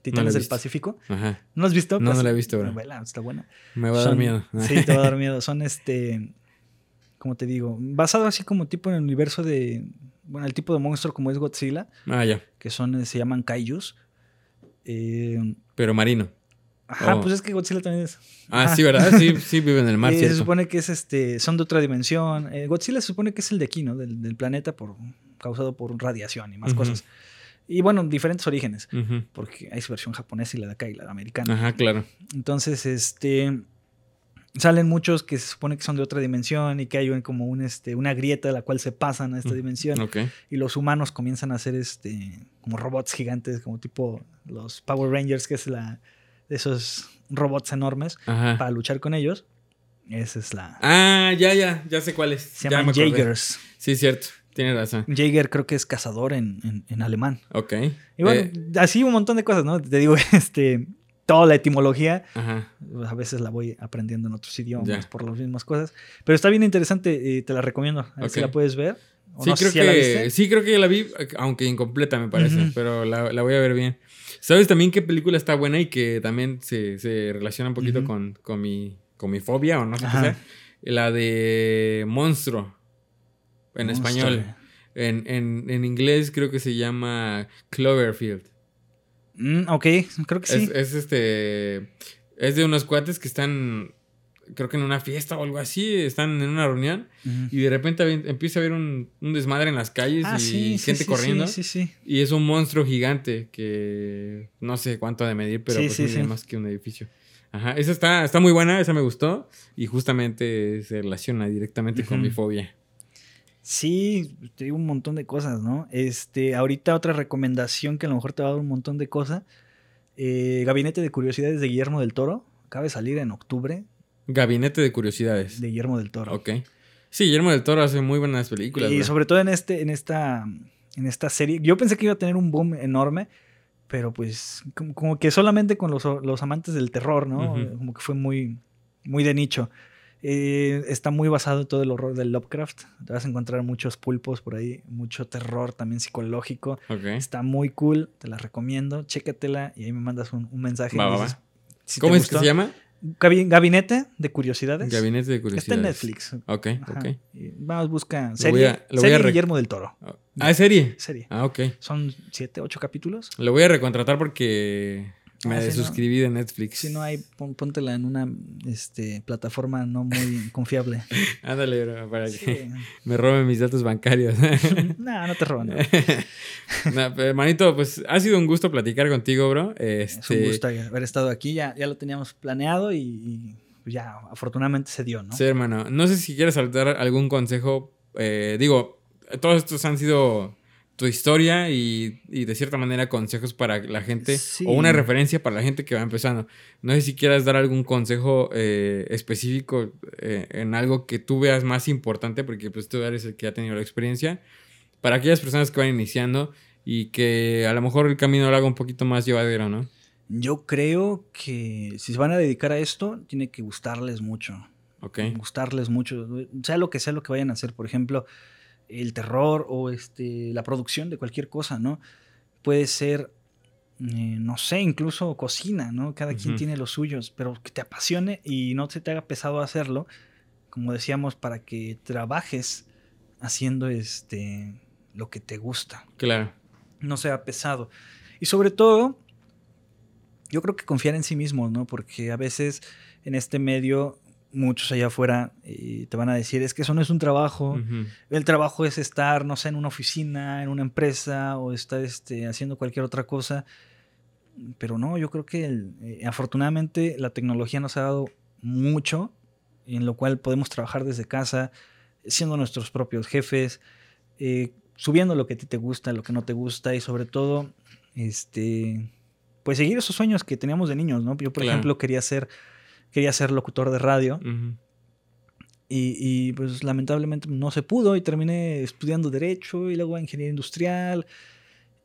Titanes del Pacífico. Ajá. ¿No lo has visto? No, no la he visto, bro. Está buena. Me va a dar miedo. Sí, te va a dar miedo. Son este. Como te digo, basado así como tipo en el universo de. Bueno, el tipo de monstruo como es Godzilla. Ah, ya. Que son, se llaman kaijus. Eh, pero marino. Ajá, oh. pues es que Godzilla también es. Ah, sí, ¿verdad? Sí, sí, vive en el mar. Y se supone que es este. Son de otra dimensión. Eh, Godzilla se supone que es el de aquí, ¿no? Del, planeta por, causado por radiación y más cosas. Y bueno, diferentes orígenes. Porque hay su versión japonesa y la de acá y la de americana. Ajá, claro. Entonces, este. salen muchos que se supone que son de otra dimensión y que hay como un, este, una grieta de la cual se pasan a esta dimensión. Ok. Y los humanos comienzan a ser este, como robots gigantes, como tipo los Power Rangers, que es la esos robots enormes, Ajá. para luchar con ellos. Esa es la... Ah, ya, ya, ya sé cuál es. se Ya llaman. Jaegers. Sí, cierto. Tienes razón. Jaeger creo que es cazador en, en- en alemán. Ok. Y bueno, Eh, así un montón de cosas, ¿no? Te digo, este, toda la etimología, ajá. a veces la voy aprendiendo en otros idiomas Ya. por las mismas cosas. Pero está bien interesante, eh, te la recomiendo. A ver si Ok. la puedes ver. O Sí, no creo si la que, viste. sí, creo que la vi, aunque incompleta me parece, Ujú. pero la, la voy a ver bien. ¿Sabes también qué película está buena y que también se, se relaciona un poquito con, con, mi, con mi fobia o no sé qué sea? La de Monstruo, en Monstruo. español. En, en, en inglés creo que se llama Cloverfield. Mm, ok, creo que sí. Es, es este. Es de unos cuates que están. Creo que en una fiesta o algo así. Están en una reunión. Y de repente empieza a haber un, un desmadre en las calles Ah, y sí, gente sí, corriendo. Sí, sí, sí. Y es un monstruo gigante que no sé cuánto ha de medir, pero pues mide más que un edificio. Ajá, esa está, está muy buena, esa me gustó. Y justamente se relaciona directamente con mi fobia. Sí, te digo un montón de cosas, ¿no? Este, ahorita otra recomendación que a lo mejor te va a dar un montón de cosas. eh, Gabinete de Curiosidades de Guillermo del Toro. Acaba de salir en octubre Gabinete de curiosidades. de Guillermo del Toro. Ok. Sí, Guillermo del Toro hace muy buenas películas. Y sobre todo en este, en esta, en esta serie. Yo pensé que iba a tener un boom enorme, pero pues como, como que solamente con los, los amantes del terror, ¿no? Como que fue muy, muy de nicho. Eh, está muy basado en todo el horror del Lovecraft. Te vas a encontrar muchos pulpos por ahí, mucho terror también psicológico. Ok. Está muy cool, te la recomiendo. Chécatela y ahí me mandas un, un mensaje. y va, va. si ¿Cómo es que se llama? Gabi- Gabinete de Curiosidades. Gabinete de curiosidades. Está en Netflix. Ok, Ajá. ok. Y Vamos, busca Lo serie, voy a- serie rec- Guillermo del Toro. Ah, ¿es serie? Serie. Ah, ok. Son siete, ocho capítulos. Lo voy a recontratar porque me Ah, no. desuscribí de Netflix. Si no hay, pon- póntela en una este, plataforma no muy confiable. Ándale, bro, para que me roben mis datos bancarios. no, no te roban. no. No, pero, hermanito, pues ha sido un gusto platicar contigo, bro. Es Este, un gusto haber estado aquí. Ya, ya lo teníamos planeado y, y, pues ya afortunadamente se dio, ¿no? Sí, hermano. No sé si quieres saltar algún consejo. eh, digo, todos estos han sido tu historia y, y de cierta manera consejos para la gente Sí. o una referencia para la gente que va empezando. No sé si quieras dar algún consejo eh, específico eh, en algo que tú veas más importante, porque pues tú eres el que ha tenido la experiencia, para aquellas personas que van iniciando y que a lo mejor el camino lo haga un poquito más llevadero, ¿no? Yo creo que si se van a dedicar a esto, tiene que gustarles mucho. Ok. Gustarles mucho. Sea lo que sea lo que vayan a hacer. Por ejemplo, el terror o este, la producción de cualquier cosa, ¿no? Puede ser, eh, no sé, incluso cocina, ¿no? Cada quien tiene los suyos, pero que te apasione y no se te haga pesado hacerlo. Como decíamos, para que trabajes haciendo este, lo que te gusta Claro. no sea pesado. Y sobre todo, yo creo que confiar en sí mismo, ¿no? Porque a veces en este medio, muchos allá afuera eh, te van a decir, es que eso no es un trabajo. El trabajo es estar, no sé, en una oficina, en una empresa o estar este, haciendo cualquier otra cosa. Pero no, yo creo que el- eh, afortunadamente la tecnología nos ha dado mucho, en lo cual podemos trabajar desde casa, siendo nuestros propios jefes, eh, subiendo lo que a ti te gusta, lo que no te gusta y sobre todo, este, pues seguir esos sueños que teníamos de niños, ¿no? Yo, por Claro. ejemplo, quería ser, quería ser locutor de radio. Ujú. Y, y, pues lamentablemente no se pudo y terminé estudiando derecho y luego ingeniería industrial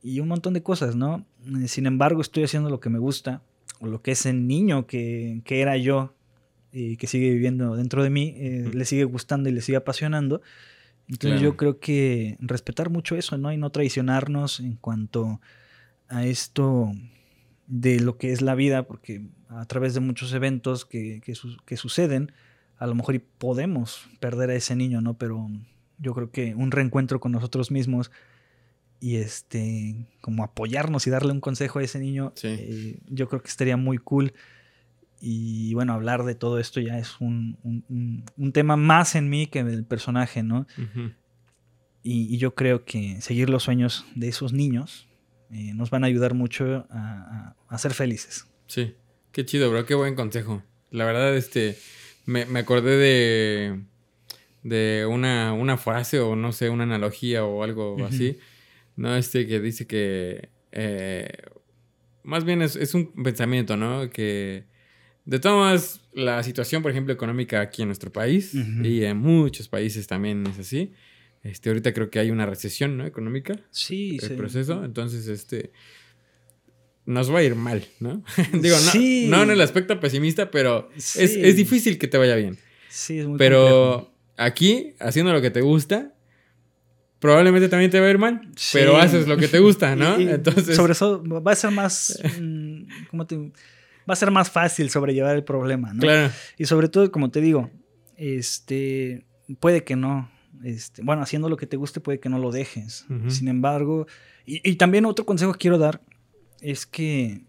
y un montón de cosas, ¿no? Eh, Sin embargo, estoy haciendo lo que me gusta o lo que ese niño que, que era yo y que sigue viviendo dentro de mí, eh, Ujú. le sigue gustando y le sigue apasionando. Entonces Claro. yo creo que respetar mucho eso, ¿no? Y no traicionarnos en cuanto a esto de lo que es la vida, porque a través de muchos eventos que, que, su- que suceden, a lo mejor podemos perder a ese niño, ¿no? Pero yo creo que un reencuentro con nosotros mismos y este, como apoyarnos y darle un consejo a ese niño, Sí. eh, yo creo que estaría muy cool. Y bueno, hablar de todo esto ya es un, un- tema más en mí que del personaje, ¿no? Y yo creo que seguir los sueños de esos niños eh, nos van a ayudar mucho a, a- a ser felices. Sí, qué chido, bro, qué buen consejo. La verdad, este, me, me acordé de, de una, una frase o no sé, una analogía o algo así, ¿no? Este que dice que, eh, más bien es, es, un pensamiento, ¿no? Que de todas la situación, por ejemplo, económica aquí en nuestro país y en muchos países también es así. Este, ahorita creo que hay una recesión, ¿no? Económica. Sí, el sí. proceso. Entonces, este, nos va a ir mal, ¿no? Digo, no, no en el aspecto pesimista, pero es, es, difícil que te vaya bien. Sí, es muy Pero complejo. aquí, haciendo lo que te gusta, probablemente también te va a ir mal, sí. pero haces lo que te gusta, ¿no? Y, y Entonces... Sobre eso va a ser más, ¿cómo te...? Va a ser más fácil sobrellevar el problema, ¿no? Claro. Y sobre todo, como te digo, este, puede que no, este, bueno, haciendo lo que te guste puede que no lo dejes. Uh -huh. Sin embargo, y, y, también otro consejo que quiero dar es que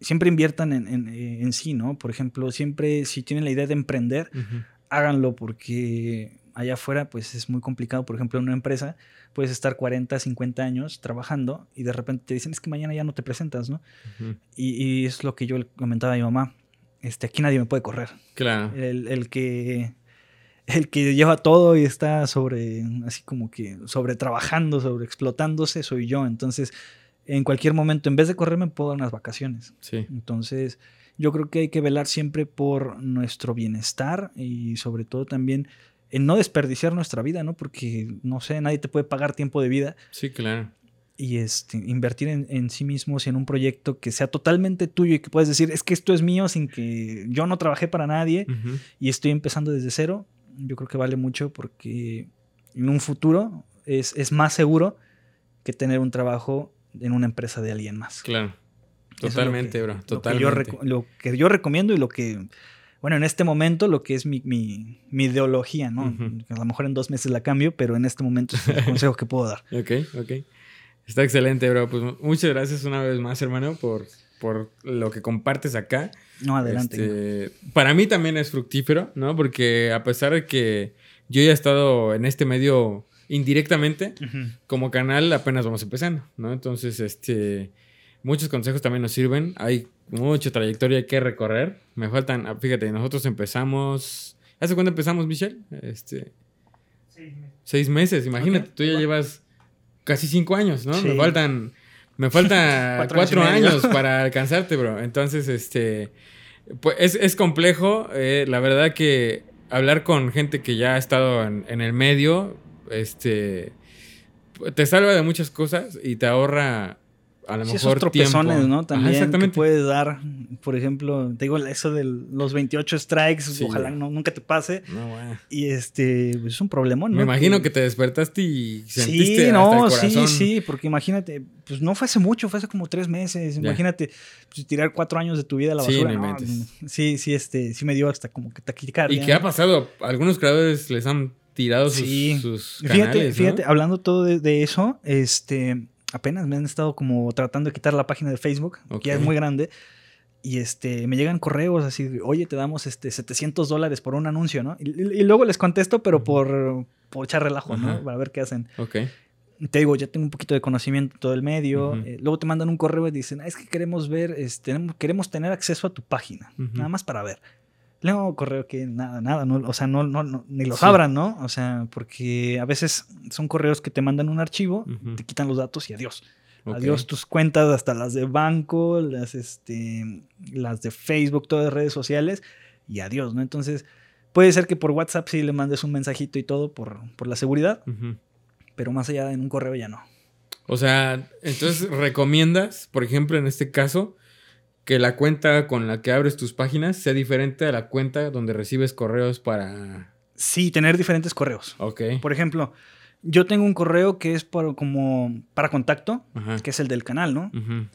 siempre inviertan en, en, en, sí, ¿no? Por ejemplo, siempre si tienen la idea de emprender, uh -huh. háganlo porque allá afuera pues es muy complicado. Por ejemplo, en una empresa puedes estar 40, 50 años trabajando y de repente te dicen es que mañana ya no te presentas, ¿no? Uh -huh. y, y, es lo que yo le comentaba a mi mamá. Este, aquí nadie me puede correr. Claro. El, el que el que lleva todo y está sobre, así como que sobre trabajando, sobre explotándose, soy yo. Entonces, en cualquier momento, en vez de correr, me puedo dar unas vacaciones. Sí. Entonces, yo creo que hay que velar siempre por nuestro bienestar y sobre todo también en no desperdiciar nuestra vida, ¿no? Porque, no sé, nadie te puede pagar tiempo de vida. Sí, claro. Y este, invertir en, en, sí mismos y en un proyecto que sea totalmente tuyo y que puedes decir, es que esto es mío sin que yo no trabajé para nadie uh -huh. y estoy empezando desde cero yo creo que vale mucho porque en un futuro es, es más seguro que tener un trabajo en una empresa de alguien más. Claro. Totalmente, que, bro. Totalmente. Lo que, yo, lo que, yo, recomiendo y lo que, bueno, en este momento lo que es mi, mi, mi ideología, ¿no? Uh -huh. A lo mejor en dos meses la cambio, pero en este momento es el consejo que puedo dar. Ok, ok. Está excelente, bro. Pues muchas gracias una vez más, hermano, por, por lo que compartes acá. No, adelante. Este, para mí también es fructífero, ¿no? Porque a pesar de que yo ya he estado en este medio indirectamente, uh -huh. como canal apenas vamos empezando, ¿no? Entonces, este, muchos consejos también nos sirven. Hay mucha trayectoria que recorrer. Me faltan, ah, fíjate, nosotros empezamos... ¿Hace cuándo empezamos, Michelle? Este, seis meses. Seis meses, imagínate, okay. tú ya llevas casi cinco años, ¿no? Sí. Me faltan me falta cuatro, cuatro años, para alcanzarte, bro. Entonces, este. Pues es, es complejo. Eh, la verdad que hablar con gente que ya ha estado en, en, el medio, este. Te salva de muchas cosas y te ahorra a lo sí, mejor esos tropezones, tiempo. ¿no? También Ajá, exactamente. que puedes dar, por ejemplo, te digo eso de los 28 strikes, sí, ojalá no, nunca te pase. No, bueno. Y este, pues es un problema, ¿no? Me imagino que, que te despertaste y sentiste sí, no, hasta el sí, sí, porque imagínate, pues no fue hace mucho, fue hace como tres meses. Imagínate, pues, tirar cuatro años de tu vida a la basura. Sí, no, sí, sí, este, sí me dio hasta como que taquicardia. ¿Y qué ha pasado? Algunos creadores les han tirado sus, sus canales, Fíjate, fíjate, hablando todo de, de eso, este apenas me han estado como tratando de quitar la página de Facebook, okay. que ya es muy grande. Y este, me llegan correos así, oye, te damos este 700 dólares por un anuncio, ¿no? Y, y, luego les contesto, pero por, por echar relajo, ¿no? Para ver qué hacen. Ok. Te digo, ya tengo un poquito de conocimiento en todo el medio. Uh -huh. eh, luego te mandan un correo y dicen, ah, es que queremos ver, este, queremos tener acceso a tu página, uh -huh. nada más para ver. Luego correo que nada, nada, no, o sea, no, no, no ni los sí. abran, ¿no? O sea, porque a veces son correos que te mandan un archivo, uh -huh. te quitan los datos y adiós. Okay. Adiós tus cuentas, hasta las de banco, las, este, las de Facebook, todas las redes sociales, y adiós, ¿no? Entonces, puede ser que por WhatsApp sí le mandes un mensajito y todo por, por la seguridad, uh -huh. pero más allá en un correo ya no. O sea, entonces recomiendas, por ejemplo, en este caso, que la cuenta con la que abres tus páginas sea diferente a la cuenta donde recibes correos para... Sí, tener diferentes correos. Ok. Por ejemplo, yo tengo un correo que es para, como para contacto, Ajá. que es el del canal, ¿no? Uh -huh.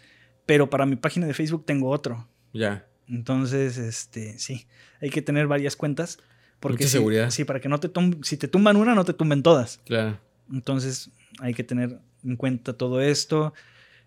Pero para mi página de Facebook tengo otro. Ya. Entonces, este, sí, hay que tener varias cuentas. Porque Mucha si, seguridad. Sí, para que no te tumben, si te tumban una, no te tumben todas. Claro. Entonces, hay que tener en cuenta todo esto.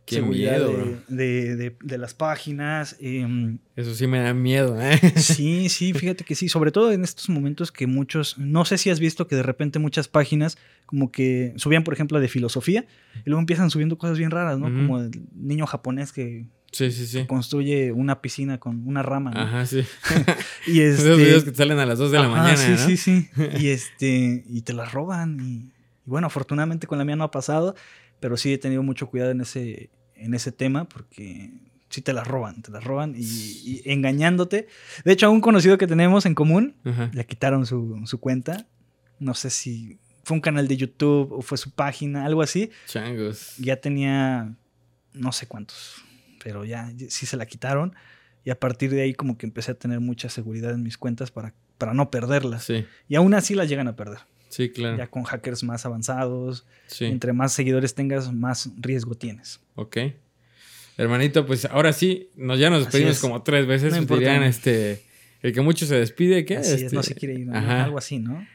Qué miedo, de, de, de, de, las páginas. Eh, Eso sí me da miedo, ¿eh? Sí, sí, fíjate que sí. Sobre todo en estos momentos que muchos. No sé si has visto que de repente muchas páginas, como que subían, por ejemplo, de filosofía, y luego empiezan subiendo cosas bien raras, ¿no? Uh -huh. Como el niño japonés que Sí, sí, sí. Construye una piscina con una rama. ¿no? Ajá, sí. Y Esos este, videos que te salen a las 2 de la mañana, sí, ¿no? sí, sí. Y este, y te las roban. Y, y bueno, afortunadamente con la mía no ha pasado, pero sí he tenido mucho cuidado en ese, en ese tema porque sí te las roban, te las roban y, y engañándote. De hecho, a un conocido que tenemos en común, Ajá. le quitaron su, su cuenta. No sé si fue un canal de YouTube o fue su página, algo así. Changos. Ya tenía no sé cuántos, pero ya sí se la quitaron. Y a partir de ahí como que empecé a tener mucha seguridad en mis cuentas para, para no perderlas. Sí, Y aún así las llegan a perder. Sí, claro. Ya con hackers más avanzados. Sí. Entre más seguidores tengas, más riesgo tienes. Ok. Hermanito, pues ahora sí, nos, ya nos despedimos es. como tres veces. No dirían, este, el que mucho se despide, ¿qué? Así es, Este, no se quiere ir. Algo así, ¿no?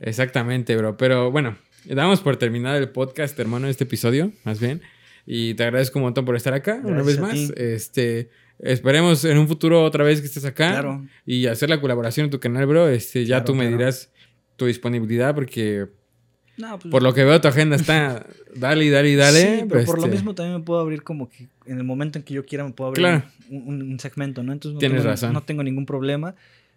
Exactamente, bro. Pero bueno, damos por terminado el podcast, hermano, este episodio, más bien. Y te agradezco un montón por estar acá una vez más. Este, esperemos en un futuro otra vez que estés acá Claro. y hacer la colaboración en tu canal, bro. Este, ya Claro, tú me claro. dirás tu disponibilidad porque No, pues, por lo que veo tu agenda está dale dale dale. Sí, pero por lo este, mismo también me puedo abrir como que en el momento en que yo quiera me puedo abrir Claro. un, segmento, ¿no? Entonces no Tienes tengo, razón. no tengo ningún problema.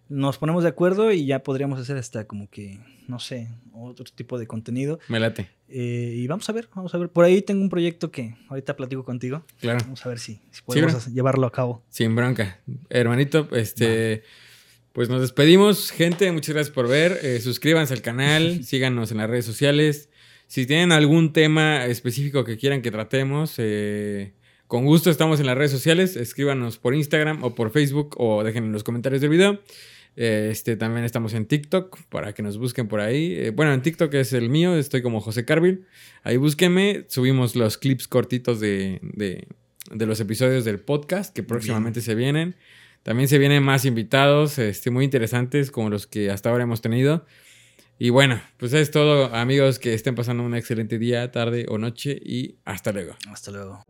Nos ponemos de acuerdo y ya podríamos hacer hasta como que, no sé, otro tipo de contenido. Me late, Eh, y vamos a ver, vamos a ver. Por ahí tengo un proyecto que ahorita platico contigo. claro. Vamos a ver si, si podemos llevarlo a cabo. Sin bronca. Hermanito, este. Pues nos despedimos, gente. Muchas gracias por ver. Eh, suscríbanse al canal, síganos en las redes sociales. Si tienen algún tema específico que quieran que tratemos, eh, con gusto estamos en las redes sociales. Escríbanos por Instagram o por Facebook o dejen en los comentarios del video. Eh, Este, también estamos en TikTok para que nos busquen por ahí. Eh, bueno, en TikTok es el mío, estoy como José Carville. Ahí búsquenme, subimos los clips cortitos de, de- de los episodios del podcast que próximamente se vienen. También se vienen más invitados este, muy interesantes como los que hasta ahora hemos tenido. Y bueno, pues es todo, amigos, que estén pasando un excelente día, tarde o noche y hasta luego. Hasta luego.